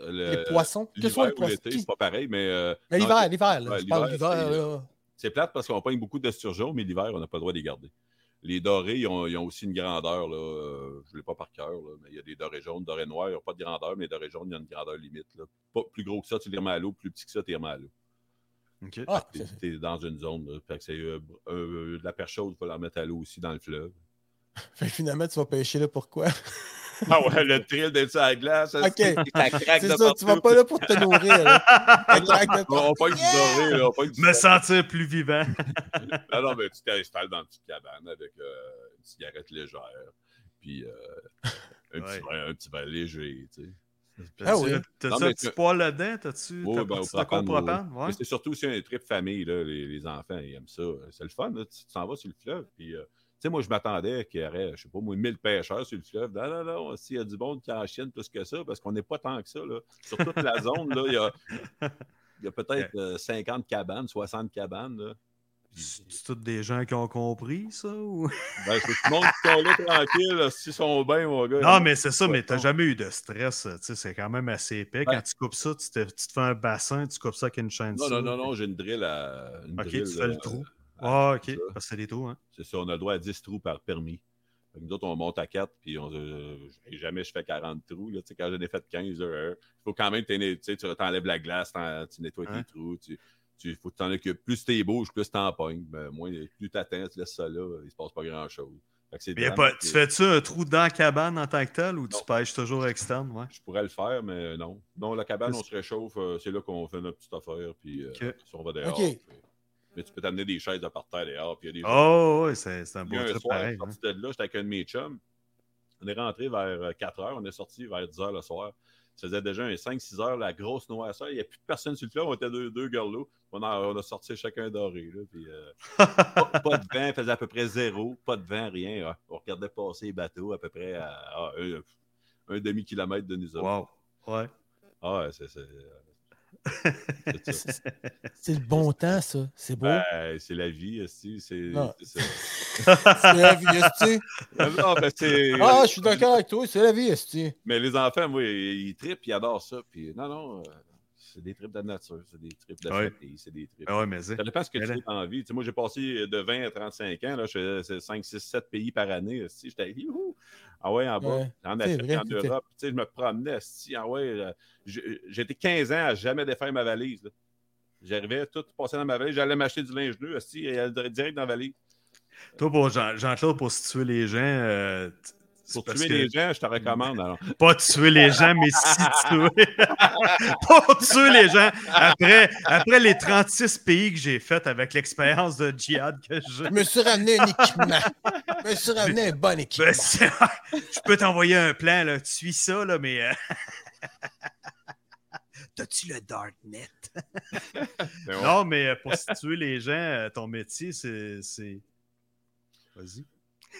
Les poissons? Que sont les poissons? C'est pas pareil, mais. Euh, mais l'hiver, l'hiver, l'hiver. C'est plate parce qu'on pogne beaucoup d'esturgeons, mais l'hiver, on n'a pas le droit de les garder. Les dorés, ils ont, ils ont aussi une grandeur. Là, euh, je ne l'ai pas par cœur, mais il y a des dorés jaunes, dorés noirs. Ils n'ont pas de grandeur, mais les dorés jaunes, il y a une grandeur limite. Là. Pas plus gros que ça, tu les remets à l'eau. Plus petit que ça, tu les remets à l'eau. Okay. Ah, tu es, dans une zone. Fait que c'est euh, euh, de la perche chaude, il faut la remettre à l'eau aussi dans le fleuve. Fait finalement, tu vas pêcher là pourquoi? Ah ouais, le thrill d'être sur la glace. OK. C'est ça, tu vas pas là pour te nourrir. on pas du doré. On Me sentir plus vivant. non, non, mais tu t'installes dans une petite cabane avec euh, une cigarette légère. Puis euh, un, petit vin, un petit vin léger, tu sais. Ah oui. T'as-tu un petit poil là-dedans? T'as-tu oui, ben, propane, propane? Ouais. C'est surtout aussi un trip famille, là, les, les, enfants, ils aiment ça. C'est le fun, là. tu t'en vas sur le fleuve, puis euh, sais, moi, je m'attendais qu'il y aurait, je sais pas, moi, 1000 pêcheurs sur le fleuve. Non, non, non, s'il y a du monde qui en chienne plus que ça, parce qu'on n'est pas tant que ça. Là. Sur toute la zone, là, il y a, il y a peut-être 50 euh, cabanes, 60 cabanes. Là. C'est tous des gens qui ont compris ça? Ou... Ben, c'est tout le monde qui sont là tranquille, s'ils sont bien, mon gars. Non, mais c'est ça, mais tu n'as jamais eu de stress. C'est quand même assez épais. Quand tu coupes ça, tu te, tu te, fais un bassin, tu coupes ça avec une chaîne. Non, non, non, non, j'ai une drill à. Une ok, drill, tu fais le trou. Ah, OK. Parce que c'est des trous, hein? C'est ça, on a le droit à 10 trous par permis. nous autres, on monte à 4, puis on, euh, jamais je fais 40 trous. Là, quand j'en ai fait 15, il faut quand même, tu enlèves la glace, tu nettoies tes hein? trous. Tu, Il faut que tu t'en occupes. Plus t'es bouges, plus t'en pognes. Ben, moins, plus t'attends, tu laisses ça là, il se passe pas grand-chose. Mais pas- tu fais-tu un trou dans la cabane en tant que tel ou tu pêches toujours externe? Ouais? Je pourrais le faire, mais non. Non, la cabane, on se réchauffe. euh, c'est là qu'on fait notre petite affaire. Puis euh, Ok. après ça, on va dehors. Puis- Mais tu peux t'amener des chaises de par terre dehors. Puis il y a des Oh, ouais, c'est un beau a un soir, pareil. je suis hein. de là, j'étais avec un de mes chums. On est rentré vers euh, 4 heures, on est sorti vers 10 heures le soir. Ça faisait déjà un 5-6 heures, la grosse noirceur. Il n'y a plus personne sur le club, on était deux, deux on a, on a sorti chacun doré. Là, puis, euh, pas, pas de vent, il faisait à peu près zéro, pas de vent, rien. Ah, On regardait passer les bateaux à peu près à, à un, un demi-kilomètre de nous autres. Wow. Ouais. Ah ouais, c'est c'est, le bon temps, ça. C'est beau. Ben, c'est la vie, c'est Non. c'est la vie, esti. Non, ben, c'est- Ah, je suis d'accord avec toi. C'est la vie, esti. Mais les enfants, moi, ils, ils trippent, ils adorent ça. Puis non, non, euh, c'est des trips de nature, c'est des trips de Ouais. famille, c'est des trips. Ah ouais, mais c'est. Ça dépend ce que tu Mais là- fais dans la vie. Tu sais, moi, j'ai passé de 20 à 35 ans. Là, je faisais 5, 6, 7 pays par année. esti. J'étais youhou! Ah ouais, en bas, Ouais, en Afrique, vrai, en Europe. Tu sais, je me promenais. esti. Ah ouais, euh, j'étais 15 ans à jamais défaire ma valise. là. J'arrivais, tout passait dans ma valise. J'allais m'acheter du linge nu esti, et elle direct dans la valise. Toi, pour Jean- Jean-Claude, pour situer les gens. euh, Pour tuer que- les gens, je te recommande. Alors. Pas tuer les gens, mais situer. pas tuer les gens. Après, après les 36 pays que j'ai fait avec l'expérience de djihad que j'ai. Je me suis ramené un équipement. Je me suis ramené un bon équipement. Ben, je peux t'envoyer un plan, là. Tu suis ça, là, mais. euh, T'as-tu le Darknet? On- Non, mais euh, pour situer les gens, euh, ton métier, c'est- Vas-y.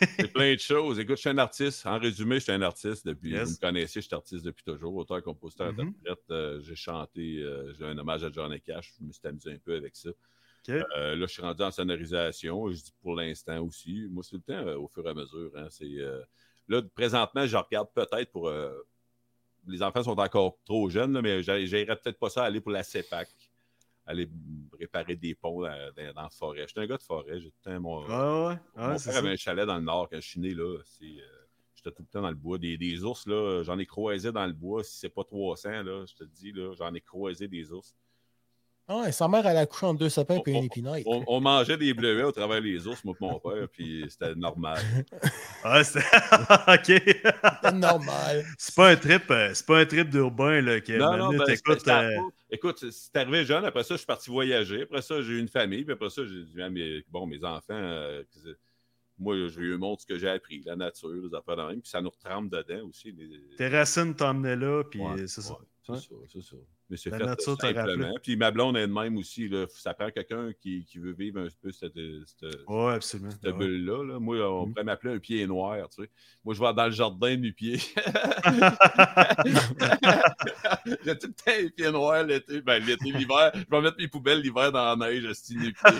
C'est plein de choses. Écoute, je suis un artiste. En résumé, je suis un artiste depuis. Yes. Vous me connaissez, je suis artiste depuis toujours. Auteur, compositeur, Mhm. interprète. euh, j'ai chanté, euh, j'ai un hommage à Johnny Cash. Je me suis amusé un peu avec ça. Euh, là, je suis rendu en sonorisation. Je dis pour l'instant aussi. Moi, c'est le temps au fur et à mesure. hein. Là, présentement, je regarde peut-être pour. Les enfants sont encore trop jeunes, là, mais j'irais peut-être pas ça aller pour la CEPAC. Aller réparer des ponts dans, dans- dans la forêt. J'étais un gars de forêt. J'ai tout le temps mon. Ouais, ouais. ouais, Mon c'est père ça. avait un chalet dans le nord quand je suis né. Là, c'est, euh, j'étais tout le temps dans le bois. Des, des ours, là, j'en ai croisé dans le bois. Si c'est pas 300, là, je te dis, là, j'en ai croisé des ours. Ah ouais, sa mère, elle a couché en deux sapins et On- un épinette. On, on mangeait des bleuets au travers des ours, moi et mon père, puis c'était normal. Ah, c'est- OK. C'est normal. C'est pas un trip, euh, c'est pas un trip d'urbain là, qui Non, non, ben, c'était- c'était- euh, Écoute, c'est arrivé jeune. Après ça, je suis parti voyager. Après ça, j'ai eu une famille. Puis après ça, j'ai dit mes, bon, mes enfants, euh, que moi, je lui montre ce que j'ai appris, la nature, les affaires de même. Puis ça nous retrempe dedans aussi. les- tes racines t'emmenaient là, puis Ouais, c'est ça. c'est Ouais. ça, c'est ça. Mais c'est La fait nature simplement. Puis ma blonde est de même aussi. Là. Ça prend quelqu'un qui, qui veut vivre un peu cette, cette, Ouais, absolument. cette Ouais. bulle-là. là. Moi, on Mhm. pourrait m'appeler un pied noir. Tu sais. Moi, je vais dans le jardin du pied. J'ai tout le temps les pieds noirs l'été. Ben, l'été, l'hiver. Je vais mettre mes poubelles l'hiver dans la neige, je nu pied.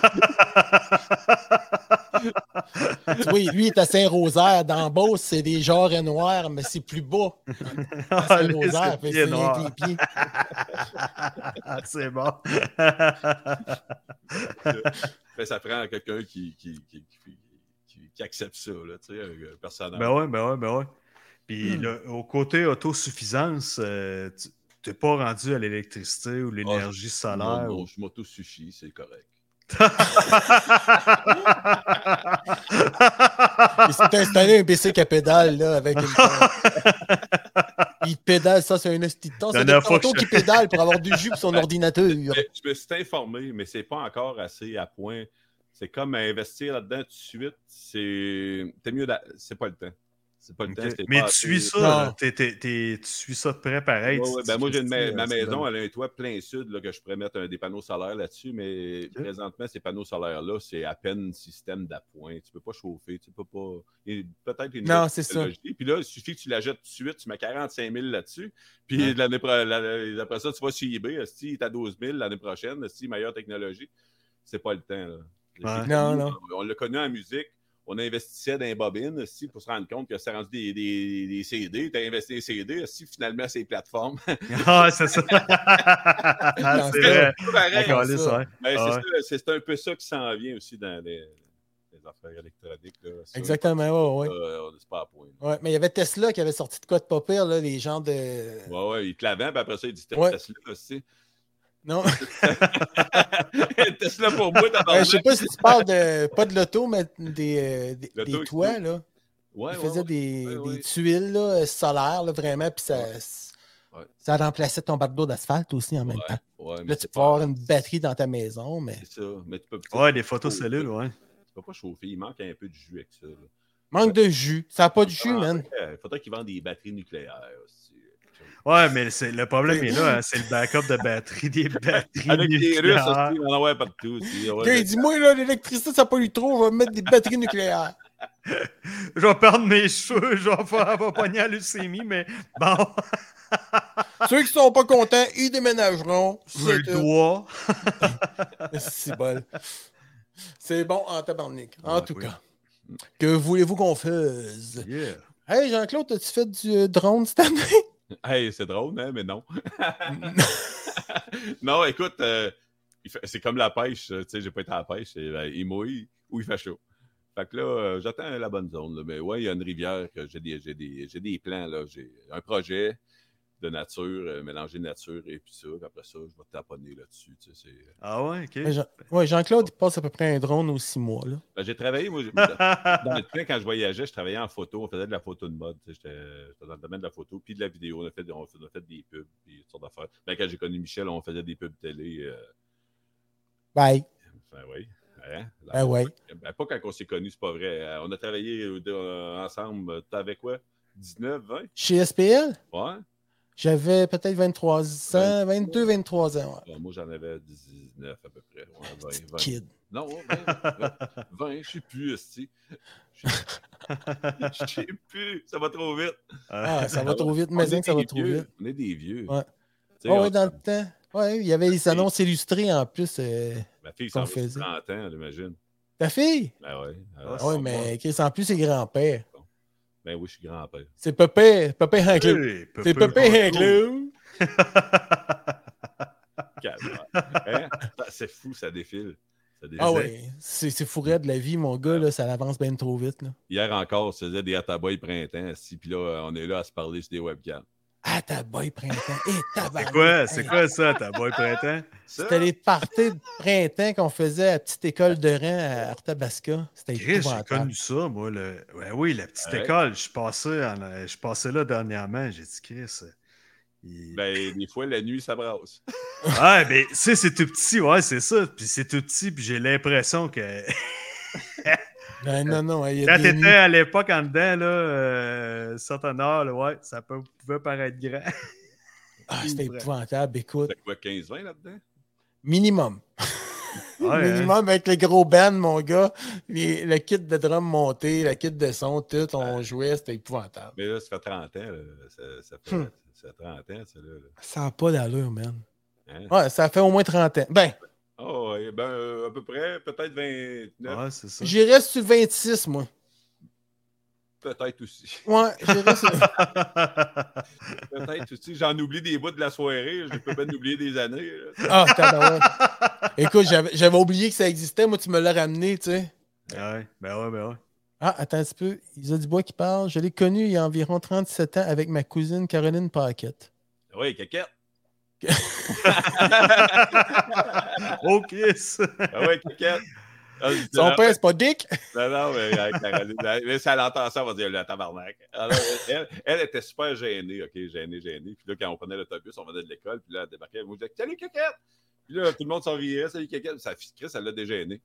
Oui, lui, il est à Saint-Rosaire. Dans Beauce, c'est des jarres noirs, mais c'est plus bas. À Allez, Saint-Rosaire, c'est c'est noir. avec les pieds. c'est bon. Ben, ça prend quelqu'un qui, qui, qui, qui, qui- qui accepte ça, là, tu sais, un personnage. ben ouais, ben ouais, ben ouais. Puis Hmm. le- au côté autosuffisance, euh, tu t'es pas rendu à l'électricité ou l'énergie Ah, Non, solaire. non, ou- je m'auto-suffis, c'est correct. Il s'est installé un bicycle à pédale, là, avec une. il pédale, ça, c'est un esti de temps. C'est que tantôt je- qui pédale pour avoir du jus pour son ordinateur. Je me suis informé, mais c'est pas encore assez à point. C'est comme investir là-dedans tout de suite. C'est t'es mieux. C'est pas le temps. C'est pas le Ok. temps. c'est Mais pas tu suis ça, Non. là. T'es- t'es- t'es- tu suis ça de près pareil. Ouais, tu- ouais, tu- ben moi, j'ai ma, tu- ma tu- maison, elle a un toit plein sud là, que je pourrais mettre un- des panneaux solaires là-dessus, mais présentement, ces panneaux solaires-là, c'est à peine système d'appoint. Tu peux pas chauffer, tu peux pas. et Peut-être une Non, c'est ça. technologie. Puis là, il suffit que tu la jettes tout de suite, tu mets 45 000 là-dessus. Puis l'année après ça, tu vas sur eBay, si il est à 12 000 l'année prochaine, si meilleure technologie. C'est pas le temps. Là. Ouais. Non, non. On l'a connu en musique. On investissait dans les bobines aussi, pour se rendre compte que c'est rendu des, des, des CD. Tu as investi des CD, si finalement c'est les plateformes. Ah, c'est ça. c'est vrai. Ça. ça, ouais. Mais Ah c'est ouais. ça, c'est un peu ça qui s'en vient aussi dans les, les affaires électroniques. Là. Ça, Exactement, ouais, ouais. euh, on n'est pas à point. Ouais, mais il y avait Tesla qui avait sorti de quoi de pas pire, là, les gens de. Ouais, ouais, il te la vend, puis après ça, il dit Ouais. Tesla aussi. Non. Tesla pour moi, t'as Euh, je sais pas si tu parles de pas de l'auto, mais des, euh, des, toits, là. Ouais, Il ouais, faisait ouais. des, Ouais, des tuiles là, euh, solaires, là, vraiment, puis ça, Ouais. ça remplaçait ton bardeau d'eau d'asphalte aussi en même Ouais, temps. mais Là, tu peux pas- avoir une batterie dans ta maison, mais C'est ça. Mais tu peux, Ouais, des photos cellules, ouais. Tu peux pas chauffer. Il manque un peu de jus avec ça. là. manque de jus. Ça n'a pas de jus, Ah, man. Il faudrait qu'ils vendent des batteries nucléaires aussi. Ouais, mais c'est- le problème est là, hein, c'est le backup de batterie, des batteries Avec les Russes, nucléaires. aussi, on en envoie partout. aussi. Ouais, Le gars, il mais- dit Moi, là, l'électricité, ça pollue trop, on va mettre des batteries nucléaires. Je vais perdre mes cheveux, je vais faire va pogner la leucémie, mais bon, Ceux qui sont pas contents, ils déménageront. je C'est le dois. C'est bol. C'est bon en tabarnak. En Ouais, tout oui. cas. Que voulez-vous qu'on fasse? Yeah. Hey, Jean-Claude, as-tu fait du euh, drone cette année? Hey, c'est drôle, hein, mais non. non, écoute, euh, c'est comme la pêche. Tu sais, j'ai pas été à la pêche. ben, il mouille ou il fait chaud. Fait que là, euh, j'attends la bonne zone. là. Mais ouais, il y a une rivière que j'ai des, j'ai des, des plans. J'ai un projet de nature, euh, mélanger nature et puis ça. Puis après ça, je vais taponner là-dessus. tu sais, c'est- Ah ouais, ok. Ouais, Jean- ouais, Jean-Claude, il passe à peu près un drone aux six mois. Là. Ben, j'ai travaillé, moi, dans le temps, quand je voyageais, je travaillais en photo. On faisait de la photo de mode. tu sais, J'étais j'étais dans le domaine de la photo, puis de la vidéo. On a fait, on a fait- on a fait des pubs, puis toutes sortes d'affaires. Ben, quand j'ai connu Michel, on faisait des pubs télé. euh, Bye. Enfin, oui. Hein? Ben ouais. Ben, pas quand on s'est connus, c'est pas vrai. Euh, On a travaillé euh, euh, ensemble, euh, t'avais quoi? 19, 20? Chez SPL, Ouais. J'avais peut-être 23 ans, 22, 23 ans. Ouais. Bon, moi, j'en avais 19 à peu près. Ouais, 20, 20. Kid. Non, 20, 20, je sais plus, esti. Je je sais plus, ça va trop vite. Ah, ça va trop vite, On mais ça va des trop vieux, vite. On est des vieux. Ouais. Ouais, dans le temps. Ouais, il y avait les annonces illustrées en plus. euh, Ma fille, ça fait faisait. 30 ans, j'imagine. Ta fille? Ben ouais. Ah, Ah ouais, mais Chris, en plus, c'est grand-père. Ben oui, je suis grand-père. C'est Pépé, Pépé Hanclou. Hey, C'est Pépé. Calvaire. Hein? C'est fou, ça défile. Ça défile. Ah ouais, c'est c'est fourré de la vie, mon gars, là, ça avance bien trop vite. Là. Hier encore, on se faisait des Ataboy printemps, esti, puis là, on est là à se parler sur des webcams. Ah, ta boy printemps. Eh. C'est quoi, c'est Hey, quoi ça, ta boy printemps? C'était les parties de printemps qu'on faisait à la petite école de Rang à Arthabasca. C'était Chris, j'ai connu ça, moi. Le... Ouais, oui, la petite Ouais. école. Je passais, en- je passais là dernièrement. J'ai dit, Chris. il- ben, des fois, la nuit, ça brasse. Ouais, mais tu sais, c'est tout petit, ouais, c'est ça. Puis c'est tout petit, puis j'ai l'impression que Non, non, non. Il y a quand des t'étais à l'époque en dedans, là, euh, ouais, ça peut- pouvait paraître grand. Ah, c'était épouvantable. Écoute, C'était quoi, 15-20 là-dedans? minimum. Ouais, hein. minimum avec le gros band, mon gars. Les- le kit de drum monté, le kit de son, tout, on jouait, c'était épouvantable. Mais là, ça fait 30 ans. là. Ça, ça fait, Hmm. ça fait 30 ans, ça. Là, là. Ça n'a pas d'allure, man. Hein? Ouais, ça fait au moins 30 ans. Ben, Oh, ouais, ben, euh, à peu près, peut-être 29, Ouais, c'est ça. j'irais sur le 26, moi. peut-être aussi. Ouais, j'irais sur... Peut-être aussi. J'en oublie des bouts de la soirée. Je peux bien oublier des années. là. Ah. Écoute, j'avais j'avais oublié que ça existait. Moi, tu me l'as ramené, tu sais. ouais, ben ouais, ben ouais. Ah, attends un petit peu. Isa Dubois qui parle. Je l'ai connu il y a environ 37 ans avec ma cousine Caroline Paquette. Oui, caquette. Oh, Chris! Ah ouais, caquette. Ah, Son ah, père, c'est pas Dick? Non, non, mais, Caroline, mais si elle entend ça, elle va dire le tabarnak. Alors, elle, elle était super gênée, OK, gênée, gênée. Puis là, quand on prenait l'autobus, on venait de l'école, puis là, elle débarquait, elle me disait Salut, caquette! Puis là, tout le monde s'en riait, Salut, caquette. Sa fille Chris, elle l'a dégênée.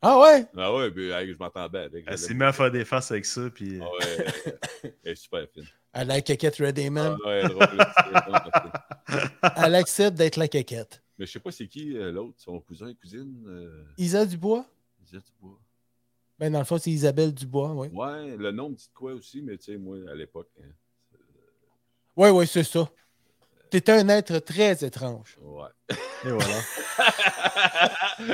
Ah ouais? Ah ouais, puis hey, je m'entends bien avec. Elle s'est mise à faire des faces avec ça, puis. Ah ouais, elle est super fine. Elle a la caquette Red Amen. Ah ouais, Elle accepte d'être la caquette. Mais je sais pas c'est qui euh, l'autre, son cousin, cousine. Euh, Isa Dubois? Isabelle Dubois. Ben, dans le fond, c'est Isabelle Dubois, oui. Ouais, le nom me dit quoi aussi, mais tu sais, moi, à l'époque. hein, Oui, oui, c'est ça. T'es un être très étrange. ouais. Et voilà.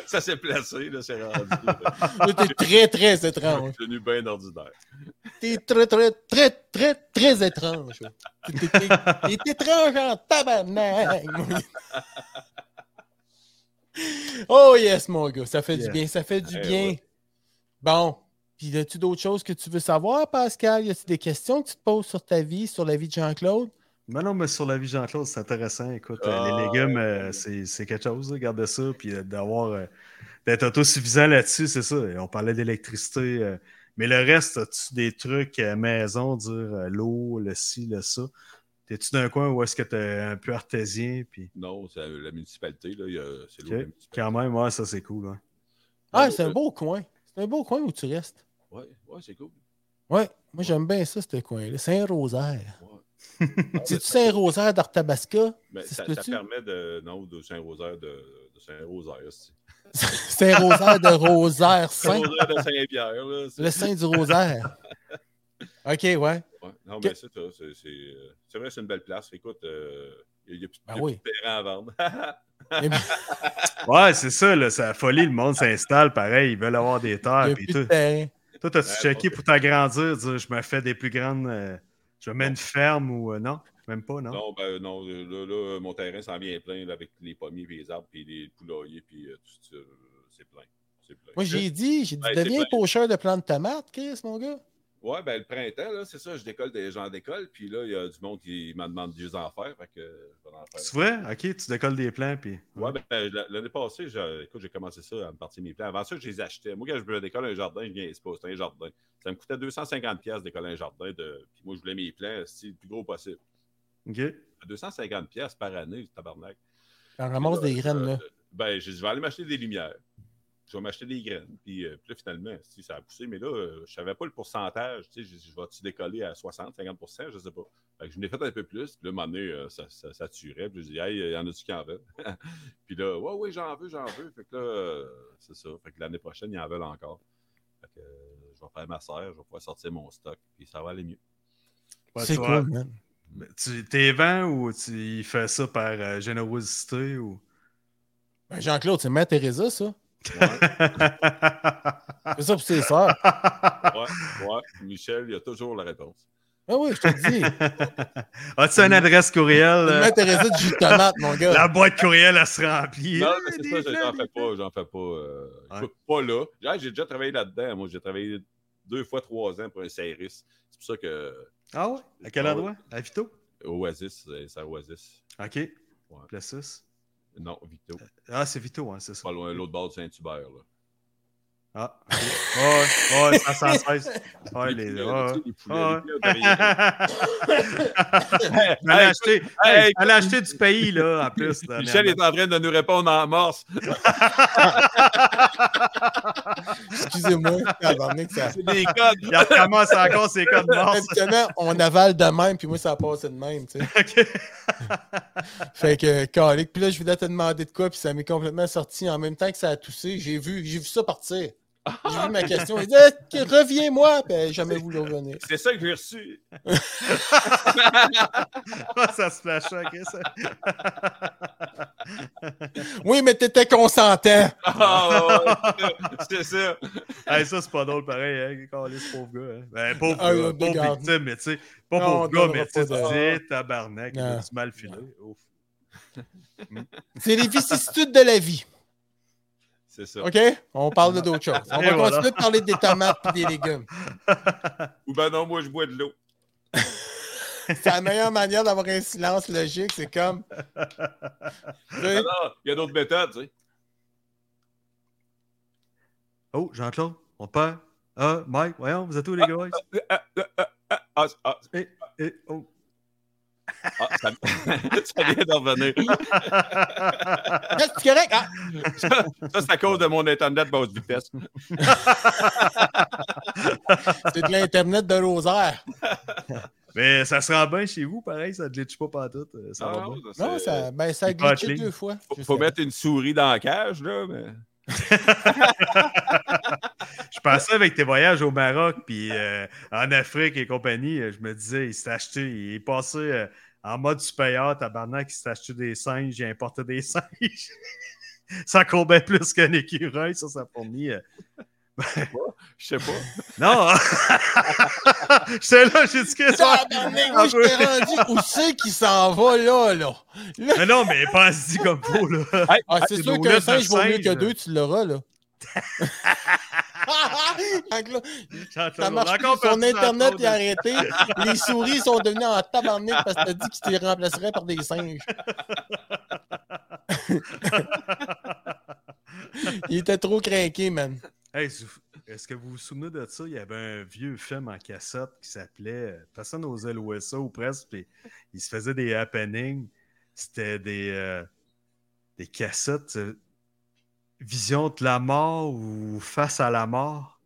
ça s'est placé, là, c'est rendu. Là, T'es très, très étrange. Je suis devenu bien ordinaire. T'es très, très, très, très, très étrange. T'es étrange en tabarnak. Oh yes, mon gars, ça fait du bien, ça fait du Eh bien. ouais. Bon, puis as-tu d'autres choses que tu veux savoir, Pascal? Y a-t-il des questions que tu te poses sur ta vie, sur la vie de Jean-Claude? Mais non, mais sur la vie Jean-Claude, c'est intéressant. Écoute, euh, Ah, les légumes, ouais. euh, c'est c'est quelque chose, là, garder ça, puis euh, d'avoir d'être autosuffisant là-dessus, c'est ça. On parlait d'électricité, mais le reste, as-tu des trucs à maison, dire l'eau, le ci, le ça? T'es-tu d'un coin où est-ce que t'es un peu artésien, puis Non, c'est la municipalité, là. il y a- C'est l'eau Ok. de la municipalité. quand même, ouais, ça c'est cool. hein. Ah, c'est un beau coin. C'est un beau coin où tu restes. Ouais, ouais, c'est cool. Ouais, moi j'aime bien ça, ce coin-là. Saint-Rosaire. Ouais. C'est-tu Saint-Rosaire d'Arthabasca? Mais Ça ça, ça permet de. Non, de Saint-Rosaire de, de Saint-Rosaire. Saint-Rosaire de Rosaire Saint. Saint-Rosaire de Saint-Pierre, Le Saint du Rosaire. OK, ouais. Ouais. Non, mais c'est ça. C'est, c'est, euh, c'est vrai, c'est une belle place. Écoute, euh, il n'y a, plus- Ben il y a oui. plus de terrain à vendre. Ouais, c'est ça, là, c'est la folie, le monde s'installe, pareil, ils veulent avoir des terres, puis tout. Toi, t'as-tu Ouais, checké bon, pour t'agrandir, dire je me fais des plus grandes. euh, je mets Non. une ferme ou. euh, non? Même pas, non? non, ben non, là, là, mon terrain s'en vient plein là, avec les pommiers, puis les arbres, puis les poulaillers, puis euh, tout ça. euh, C'est plein. Moi, j'ai dit, j'ai dit, Ouais, c'est deviens pocheur de plantes de tomates, Chris, mon gars. Ouais, ben le printemps, là, c'est ça, je décolle des gens d'école, puis là, il y a du monde qui m'en demande des en faire, fait que euh, je vais en faire. C'est vrai? Ok, tu décolles des plants, puis. Ouais, ben, l'année passée, j'ai, écoute, j'ai commencé ça à me partir mes plans. Avant ça, je les achetais. Moi, quand je me décolle un jardin, je viens, c'est pas, c'est un jardin. Ça me coûtait 250$ piastres de décoller un jardin. De... Puis moi, je voulais mes plans, c'est le plus gros possible. Ok. 250$ piastres par année, tabarnak. On ramasse des graines, là. Euh, ben, je, je vais aller m'acheter des lumières. Je vais m'acheter des graines. Puis, euh, puis là, finalement, si ça a poussé, mais là, euh, je savais pas le pourcentage. Tu sais, je, je vais-tu décoller à 60, 50% je sais pas. Fait que je l'ai fait un peu plus. Puis là, à un moment donné, euh, ça, ça, ça tuerait. Puis je dis, hey, il y en a-tu qui en veulent? puis là, ouais, ouais, j'en veux, j'en veux. Fait que là, euh, c'est ça. Fait que l'année prochaine, ils en veulent encore. Fait que euh, je vais faire ma serre, je vais pouvoir sortir mon stock. Puis ça va aller mieux. Ouais, C'est cool, man. mais Tu t'es vent ou tu fais ça par euh, générosité ou? Ben, Jean-Claude, c'est Mère Teresa, ça. Ouais, C'est ça pour ses sœurs. ouais, ouais. Michel, il a toujours la réponse. Ah oui, je te dis. As-tu une adresse courriel? C'est euh? Mère Teresa du jus de tomate, mon gars. La boîte courriel, elle se remplit. Non, mais c'est ça, j'en fais pas, j'en fais pas. euh, Ouais. Pas là. Ah, J'ai déjà travaillé là-dedans. Moi, j'ai travaillé deux fois trois ans pour un service. C'est pour ça que Ah ouais? À quel Ah endroit? À Vito? Oasis, c'est c'est à Oasis. Ok. Ouais. Plessis. Non, Victo. Ah, c'est Vito, hein, c'est ça. Pas loin, l'autre bord de Saint-Hubert. là. Ah. Ouais, 516. Ouais, sais, ouais. les poulets, Ouais. les poulets derrière. Elle a acheté, hey, hey, elle a acheté du pays, là, en plus. Michel est en train de nous répondre en morse. Excusez-moi. tabarnak, ça- C'est des codes. Il recommence encore ses codes on avale de même, puis moi, ça a passé de même, tu sais. Ok. Fait que, calique. Puis là, je voulais te demander de quoi, puis ça m'est complètement sorti en même temps que ça a toussé. J'ai vu, j'ai vu ça partir. J'ai vu ma question. Il dit, Eh, reviens-moi, a jamais voulu revenir. C'est ça que j'ai reçu. ça se flashait, ok, ça. Oui, mais t'étais consentant. Ah, ouais, c'est ça. Hey, ça, c'est pas drôle, pareil, hein, calé, ce pauvre gars. Hein. Ben, pauvre, Ah, gars, euh, pauvre victime, mais tu sais, pas Non, pauvre on gars, mais tu sais, tabarnak, il a Non. du mal filé. C'est les vicissitudes de la vie. C'est ça. OK? On parle de d'autres choses. On va voilà. continuer de parler des tomates et des légumes. Ou ben non, moi, je bois de l'eau. C'est la meilleure manière d'avoir un silence logique. C'est comme. Ah il y a d'autres méthodes, tu sais. Oh, Jean-Claude, on perd. Ah, Mike, voyons, vous êtes où, les gars? Ah, ah, Et, et, oh. ah, ça, ça vient de revenir. Ah, c'est correct. Ah, Ça, c'est à cause de mon Internet basse vitesse. c'est de l'Internet de Rosaire. Mais ça se rend bien chez vous, pareil, ça ne glitche pas partout. euh, Ça va Ah, bien. Non, ça, ben, ça a glitché deux fois. Faut, faut mettre une souris dans la cage, là. Mais... Je pensais avec tes voyages au Maroc, puis euh, en Afrique et compagnie, euh, je me disais, il s'est acheté, il est passé euh, en mode supérieur, tabarnak, il s'est acheté des singes, il a importé des singes. ça court bien plus qu'un écureuil, ça, ça a fourni. euh. Je sais pas. Non! J'étais là, j'ai dit que ça. Tabarnak, moi, je t'ai rendu où c'est qu'il s'en va, là, là? Là- Mais non, mais pense-y comme faut, là. Ah, c'est c'est sûr qu'un singe vaut mieux que deux, tu l'auras, là. Ça marche plus, son Internet est arrêté. Les souris sont devenues en tabarnak parce que t'as dit que tu les remplacerais par des singes. Il était trop craqué, man. Hey, Est-ce que vous vous souvenez de ça? Il y avait un vieux film en cassette qui s'appelait euh, Personne n'osait louer ça ou presque. Puis il se faisait des happenings. C'était des, euh, des cassettes euh, Vision de la mort ou Face à la mort?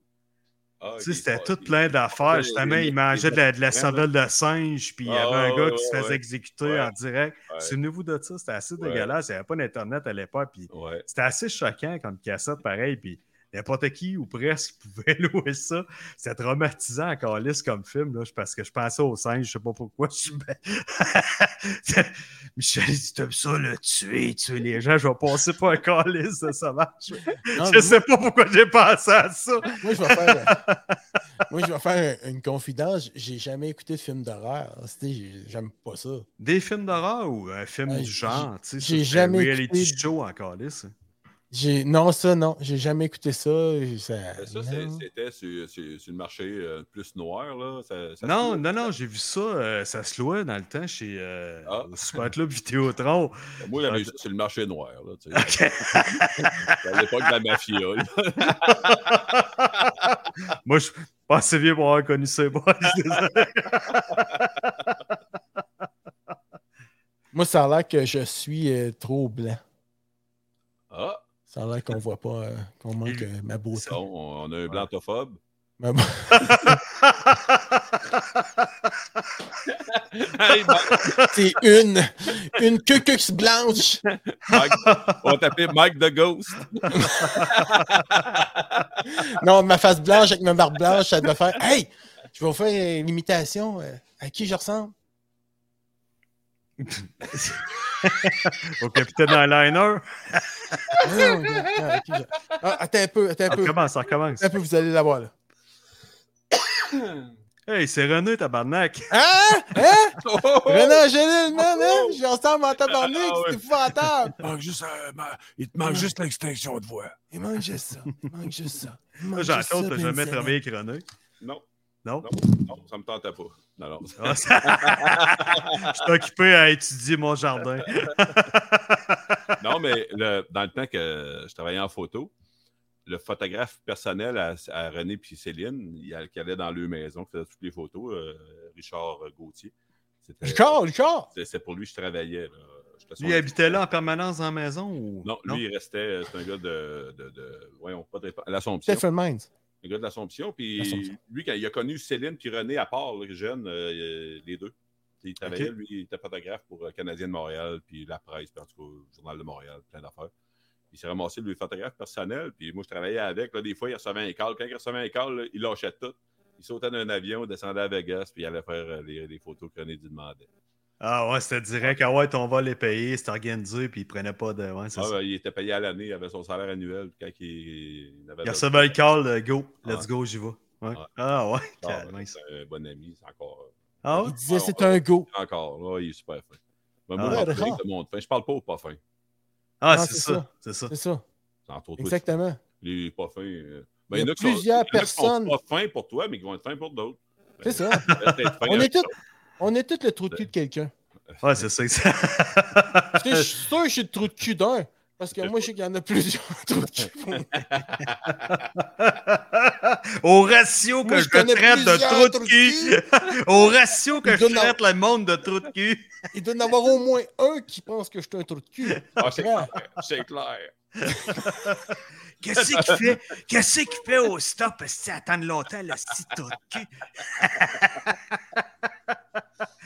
Ah, c'était tout plein d'affaires. Justement, il mangeait de la, de la cervelle de singe, puis il y avait Ah, un gars ouais, qui se faisait ouais. exécuter Ouais. en direct. Souvenez-vous de ça? C'était assez dégueulasse. Il n'y avait pas d'Internet à l'époque. Puis c'était assez choquant comme cassette, pareil. Puis n'importe qui ou presque pouvait louer ça. C'était traumatisant encore lisse comme film, là, parce que je pensais au singe, je sais pas pourquoi. Je suis Michel, tu aimes ça, le tuer, tuer les gens, je vais passer pour un calice de sauvage. Non, je mais sais pas pourquoi j'ai pensé à ça. Moi, je vais faire, moi, je vais faire une confidence. J'ai jamais écouté de film d'horreur. J'aime pas ça. Des films d'horreur ou un film Ouais, du genre, tu sais, j'ai jamais reality écouté- show en calice. J'ai- Non, ça, non. J'ai jamais écouté ça. Ça, Ça, non. c'était sur, sur- sur le marché euh, plus noir. Là. Ça, ça Non, non, non, j'ai vu ça, euh, ça se louait dans le temps chez euh, Ah. au Super Club Vidéotron. Moi, j'avais eu sur le marché noir. Là, tu sais. à l'époque de la mafia. là. Moi, je suis pas assez vieux pour avoir connu désolé. Moi, ça a l'air que je suis euh, trop blanc. Ah, Ça a l'air qu'on voit pas, euh, qu'on manque euh, ma beauté. on a un blantophobe. Ma C'est une, une cucux blanche. Mike, on va t'appeler Mike the Ghost. Non, ma face blanche avec ma barbe blanche, ça doit faire Hey, je vais vous faire euh, l'imitation. euh, à qui je ressemble? Au capitaine Eyeliner. Non, je- Ah, attends un peu, attends un Ça peu. recommence, ça recommence. Attends un peu, vous allez la voir là. Hey, c'est René, tabarnak. Hein? Hein? René Angélil, man, hein? J'ai ressemble en tabarnak, Ah, ouais. c'est épouvantable. Il, manque juste, euh, ma- il te manque juste l'extinction de voix. Il manque juste ça. Il manque juste ça. Ça, Jean-Claude, t'as jamais travaillé avec René. Non, Non? non, non, ça me tentait pas. Non, non. Ah, ça- Je suis occupé à étudier mon jardin. Non, mais le- dans le temps que je travaillais en photo, le photographe personnel à, à René et Céline, il, a- qui allait dans leur maison, qui faisait toutes les photos, euh, Richard Gauthier. Richard, Richard! C'est c'est pour lui que je travaillais. là. Lui, il habitait là en permanence dans la maison ou? Non, lui, il restait. euh, C'est un gars de. de, de voyons, pas de. L'Assomption. Stephen Mines. Un gars de l'Assomption. Puis lui, quand il a connu Céline puis René à part, là, jeune, euh, les deux. Il travaillait, lui, il était photographe pour euh, Canadien de Montréal, puis La Presse, puis en tout cas, le Journal de Montréal, plein d'affaires. Il s'est ramassé, lui, photographe personnel, puis moi, je travaillais avec. Là, des fois, il recevait un call. Quand il recevait un call, là, il lâchait tout. Il sautait d'un avion, il descendait à Vegas, puis il allait faire euh, les, les photos que René lui demandait. Ah ouais, c'était direct. Ah ouais, on va les payer, c'était organisé, puis il prenait pas de. Ouais, Ah, ben, il était payé à l'année, il avait son salaire annuel. Quand il, il avait Il recevait le call, euh, go, let's go, j'y vais. Ouais. Ah ouais, Ah, ben, c'est un bon ami, c'est encore. euh, Ah ouais? Il disait c'est un go. Encore, là, il est super fin. Ben, Ah, moi, je parle de monde fin. Je parle pas au pas fin. Ah, Non, c'est c'est ça, c'est ça. C'est ça. Exactement. les pas fins. euh, Il y a en qui sont- plusieurs il y en a qui personnes- sont pas fins pour toi, mais qui vont être fins pour d'autres. C'est ça. On est tous ça. On est tous le trou de cul de quelqu'un. Ouais, c'est ça. je suis sûr que je suis le trou de cul d'un. Parce que moi, je sais qu'il y en a plusieurs trous de cul. Au ratio que Moi, je, traite de trou de cul. Au ratio que Il je traite le monde de trou de cul. Il doit y en avoir au moins un qui pense que je suis un trou de cul. Ah, c'est clair. C'est clair. Qu'est-ce qu'il fait? Qu'est-ce qu'il fait au stop? Est-ce attendre longtemps, le petit trou de cul?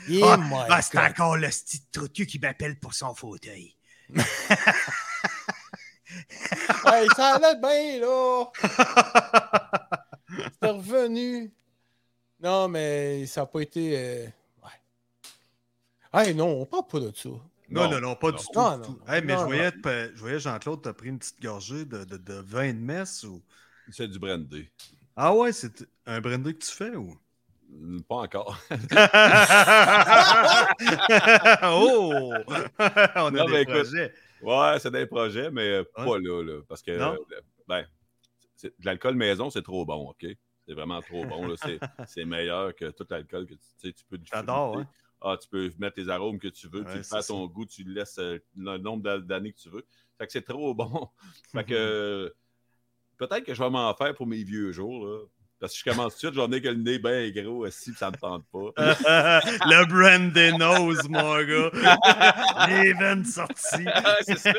Yeah, Ah, my ah, c'est encore le petit trou de cul qui m'appelle pour son fauteuil. Hey, ça allait bien, là. C'est revenu. Non, mais ça n'a pas été. euh, Ouais. Hey, non, on parle pas de ça. Non, non, non, pas du tout. Non, du tout. non, Hey, mais non, je voyais, je voyais Jean-Claude, t'as pris une petite gorgée de, de, de vin de messe ou? C'est du brandy. Ah ouais, c'est un brandy que tu fais ou? Pas encore. oh! On a Non, des mais écoute, projets. Ouais, c'est des projets, mais euh, Ouais. pas là, là. Parce que, Non? euh, ben, de l'alcool maison, c'est trop bon, OK? C'est vraiment trop bon. là. C'est- C'est meilleur que tout l'alcool que tu, tu sais, tu peux. J'adore, diffuser. Ah, tu peux mettre tes arômes que tu veux, tu le fais à ton goût, tu le laisses euh, le nombre d'a- d'années que tu veux. Fait que c'est trop bon. fait que peut-être que je vais m'en faire pour mes vieux jours, là. Parce que je commence tout de suite, j'en ai que le nez bien gros, si ça me tente pas. le Brandy Nose, mon gars. Les veines sorties. c'est ça.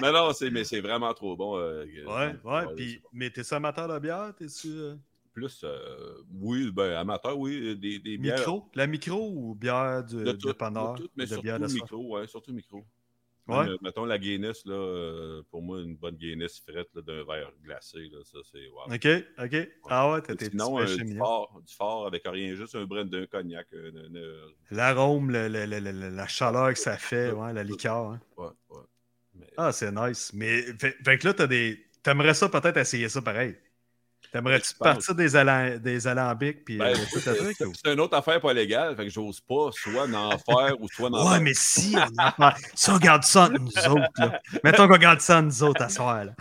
Mais non, c'est, mais c'est vraiment trop bon. euh, Ouais, ouais. c'est Puis, bon. mais t'es-tu amateur de bière? T'es-tu euh, Plus, euh, oui, ben, amateur, oui, des, des bières. micro? La micro ou bière du De tout, de tout, mais de surtout bière de soif? micro, ouais, surtout micro. Ouais. Même, euh, mettons la Guinness, là, euh, pour moi, une bonne Guinness frette d'un verre glacé, là, ça, c'est wow. OK, OK. Ah ouais, t'as tes Sinon, péchés du, fort, du fort avec rien, juste un brin d'un cognac. L'arôme, le- le- le- le- la chaleur que ça fait, ouais, la liqueur. hein. ouais, ouais. Mais- Ah, c'est nice. Mais fait, fait que là, t'as des. T'aimerais ça peut-être essayer ça pareil? T'aimerais-tu partir des, alam- des alambics puis Ben, euh, c'est ou- une autre affaire pas légale, fait que j'ose pas soit n'en faire ou soit n'en Ouais, mais si on, en si on garde ça entre nous autres, là. Mettons qu'on garde ça entre nous autres à soir, là.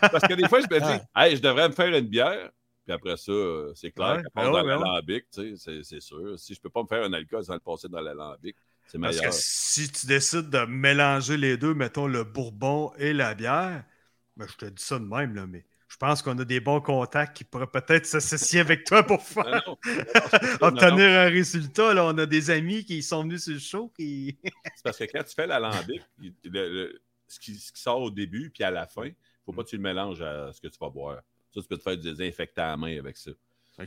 Parce que des fois, je me dis, Ah. hey, je devrais me faire une bière. Puis après ça, c'est clair Ouais, ben passe ouais, dans ben ouais. l'alambic, tu sais, c'est- sûr. Si je peux pas me faire un alcool sans le passer dans l'alambic, c'est Parce meilleur. que si tu décides de mélanger les deux, mettons le bourbon et la bière, ben, je te dis ça de même, là, mais je pense qu'on a des bons contacts qui pourraient peut-être s'associer avec toi pour faire Non, non. Non, non. obtenir un résultat. Là. On a des amis qui sont venus sur le show qui. C'est parce que quand tu fais l'alambic, il- le- le- ce, qui, ce qui sort au début puis à la fin, il faut pas que tu le mélanges à ce que tu vas boire. Ça, tu peux te faire du désinfectant à la main avec ça.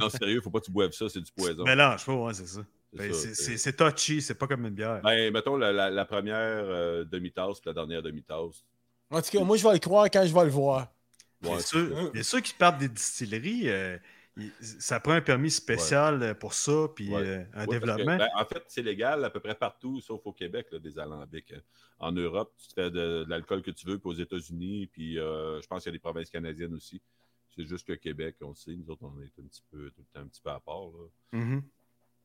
Non, sérieux, faut pas que tu boives ça, c'est du poison. Mélange pas, ouais, c'est ça. C'est Ben, touchy, c'est pas comme une bière. Ben, mettons la, la- la première euh, demi-tasse puis la dernière demi-tasse. En tout cas, moi, je vais le croire quand je vais le voir. Ouais, Bien sûr, bien sûr qu'ils partent des distilleries, euh, ça prend un permis spécial euh, pour ça, puis Ouais. euh, un Ouais, parce que, développement. ben, en fait, c'est légal à peu près partout, sauf au Québec, là, des alambics. En Europe, tu te fais de, de l'alcool que tu veux, puis aux États-Unis, puis euh, je pense qu'il y a des provinces canadiennes aussi. C'est juste que Québec, on le sait, nous autres, on est un petit peu, tout le temps un petit peu à part. là. Mhm.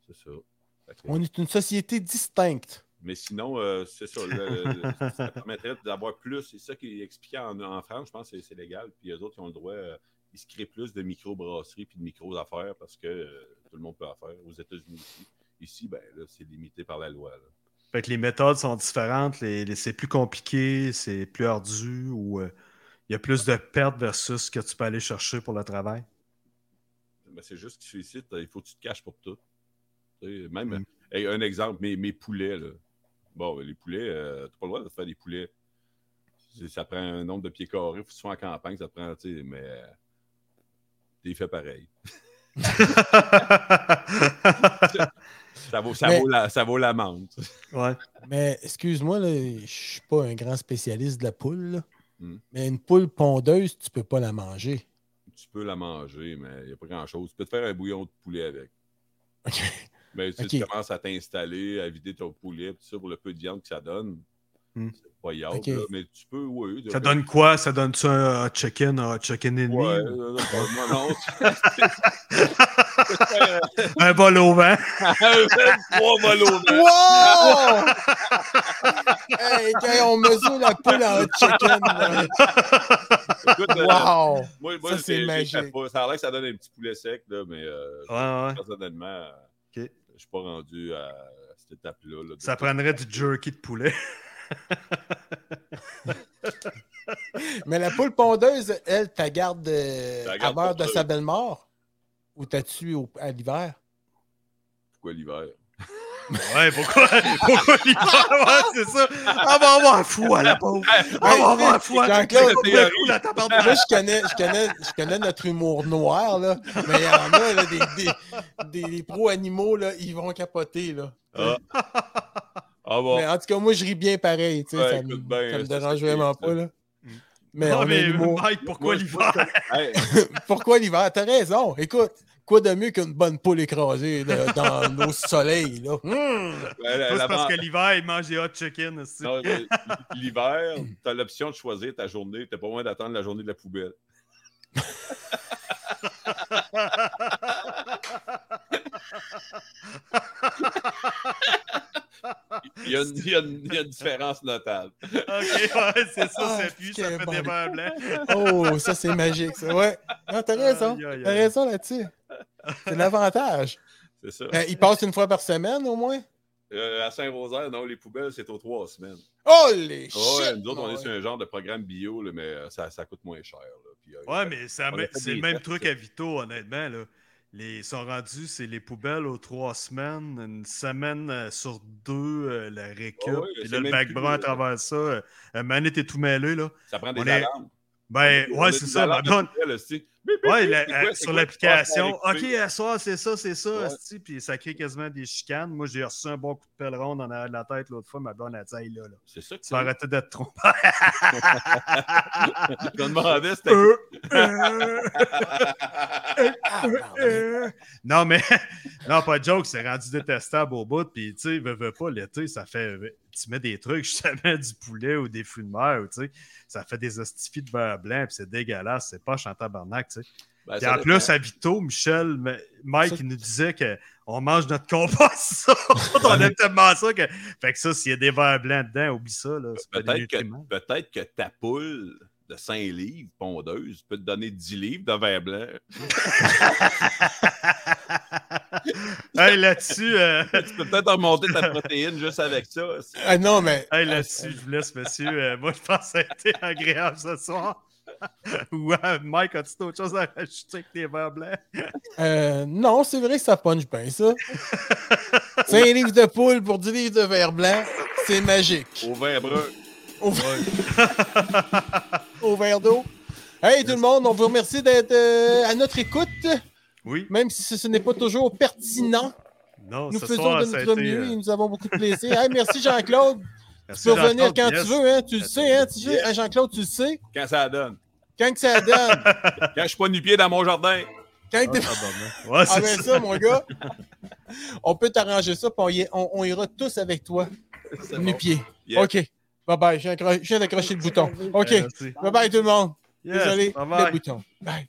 C'est ça. On est une société distincte. Mais sinon, euh, c'est ça. ça permettrait d'avoir plus. C'est ça qui est expliqué en, en France, je pense que c'est- légal. Puis les autres, ils ont le droit. euh, ils se créent plus de micro-brasseries puis de micro-affaires parce que euh, tout le monde peut en faire. Aux États-Unis aussi. Ici, ben là, c'est limité par la loi. là. Fait que les méthodes sont différentes, les, les- c'est plus compliqué, c'est plus ardu, ou il y a plus de pertes versus ce que tu peux aller chercher pour le travail? Mais c'est juste que ici, t'as- il faut que tu te caches pour tout. Tu même, Mm. hey, un exemple, mes, mes poulets. Là. Bon, les poulets, euh, t'as pas le droit de faire des poulets. Ça prend un nombre de pieds carrés. Faut que tu sois en campagne, ça te prend, tu sais, mais euh, t'es fait pareil. Ça vaut, ça Mais- vaut, la, ça vaut ouais. Mais excuse-moi, là, je suis pas un grand spécialiste de la poule. là. Hmm. Mais une poule pondeuse, tu peux pas la manger. Tu peux la manger, mais il n'y a pas grand-chose. Tu peux te faire un bouillon de poulet avec. OK. Mais tu, sais, Ok. tu commences à t'installer, à vider ton poulet, tout ça, pour le peu de viande que ça donne. Hmm. C'est pas yard, mais tu peux, oui. Ça donne quoi? Ça donne-tu un hot chicken, un hot chicken et demi? Ouais, ou- non, non. Un bol au vent? Trois vols au vent. Wow! hey, quand on mesure la poule en hot chicken. là. Écoute, euh, Wow! moi, moi Ça, c'est magique. Ça a l'air que ça donne un petit poulet sec, là, mais euh, Ouais, ouais. personnellement, euh. Je suis pas rendu à cette étape-là. là, Ça prendrait du jerky de poulet. Mais la poule pondeuse, elle, t'as garde euh, à garde l'heure de sa belle mort? Ou t'as tué au- à l'hiver? Pourquoi l'hiver? Ouais, pourquoi? Pourquoi l'hiver? Ouais, c'est ça? On va avoir fou à la pauvre. On va avoir fou à la pauvre. Moi, je connais, je, connais, je connais notre humour noir, là. Mais il y en a, là, des, des, des pro-animaux, là, ils vont capoter, là. Ah. Ah bon. Mais en tout cas, moi, je ris bien pareil, tu sais, Ouais, ça, me, écoute bien, ça me dérange vraiment pas, là. Mais Non, on mais. Mike, pourquoi l'hiver? Pourquoi l'hiver? T'as raison. Écoute, quoi de mieux qu'une bonne poule écrasée là, dans nos soleils, là? La- la- Toi, la- c'est parce que l'hiver, il mange des hot chicken. aussi. L'hiver, tu as l'option de choisir ta journée. Tu pas loin d'attendre la journée de la poubelle. Il y, a une- il y a une- il y a une différence notable. OK, ouais, c'est ça, Ah, c'est puis ça quel fait bon. des verres blancs. Oh, ça, c'est magique, ça. Ouais. Non, t'as raison. T'as raison là-dessus. C'est l'avantage. C'est ça. Ben, il passe une fois par semaine, au moins? Euh, à Saint-Rosaire, non, les poubelles, c'est aux trois semaines. Oh, les ouais, shit! nous autres, on est sur un genre de programme bio, là, mais euh, ça, ça coûte moins cher. là. Puis, euh, Ouais, mais c'est On le même tests, truc ça. à Vito, honnêtement. Là. Les, ils sont rendus, c'est les poubelles aux trois semaines, une semaine sur deux, euh, la récup. Ah ouais, puis là, le bac brun à travers ça. Manette est tout mêlé, là. Ça prend des on est-. Ben, On a ouais, c'est ça. Blonde, poubelle, aussi. Ouais, quoi, euh, sur l'application. OK, à soir, c'est ça, c'est ça. Ouais. Puis ça crée quasiment des chicanes. Moi, j'ai reçu un bon coup de en arrière de la tête l'autre fois. Ma blonde a dit, Hey, là, là. C'est ça que Tu arrêter d'être trompé. Je me demandais, c'était. Euh. Euh, non, mais non, pas de joke, c'est rendu détestable au bout. Puis, tu sais, veux, veux pas, l'été, ça fait. Tu mets des trucs, justement, du poulet ou des fruits de mer, tu sais, ça fait des hostifies de beurre blanc, puis c'est dégueulasse. C'est pas chantant barnac, tu sais. Ben, en dépend. plus, à Vito, Michel, Mike, Ça- il nous disait qu'on mange notre compost. on aime tellement ça que. Fait que ça, s'il y a des verres blancs dedans, oublie ça, que, peut-être que ta poule de 5 livres pondeuse peut te donner 10 livres de verre blanc. hey, là-dessus, euh, tu peux peut-être remonter ta protéine juste avec ça. Ah non, mais. Hey, là-dessus, je vous laisse, monsieur. Euh, moi, je pense que ça a été agréable ce soir. Ou euh, Mike, as-tu d'autres choses à rajouter avec tes verres blancs? Euh, non, c'est vrai que ça punch bien, ça. 5 livres de poule pour 10 livres de verre blanc, c'est magique. Au vin brun. Au, au verre d'eau. Hey, tout le monde, on vous remercie d'être euh, à notre écoute, Oui. même si ce, ce n'est pas toujours pertinent. Non, Nous ce faisons soir, de notre mieux euh, et nous avons beaucoup de plaisir. Hey, merci Jean-Claude. Tu peux revenir quand yes. tu veux, hein? Tu le sais, hein? Tu Yes. hein, Jean-Claude, tu le sais. Quand ça donne. Quand que ça donne? Quand je suis pas nu-pied dans mon jardin. Quand Ah, t'es- tabarnak. Ouais, Ah ben ça. ça, mon gars. On peut t'arranger ça, puis on, y- on- on ira tous avec toi. Nu-pied. Yeah. OK. Bye bye. Je viens d'accrocher le bouton. OK. Merci. Bye bye tout le monde. Yes, Désolé. bye-bye. Le bouton. Bye.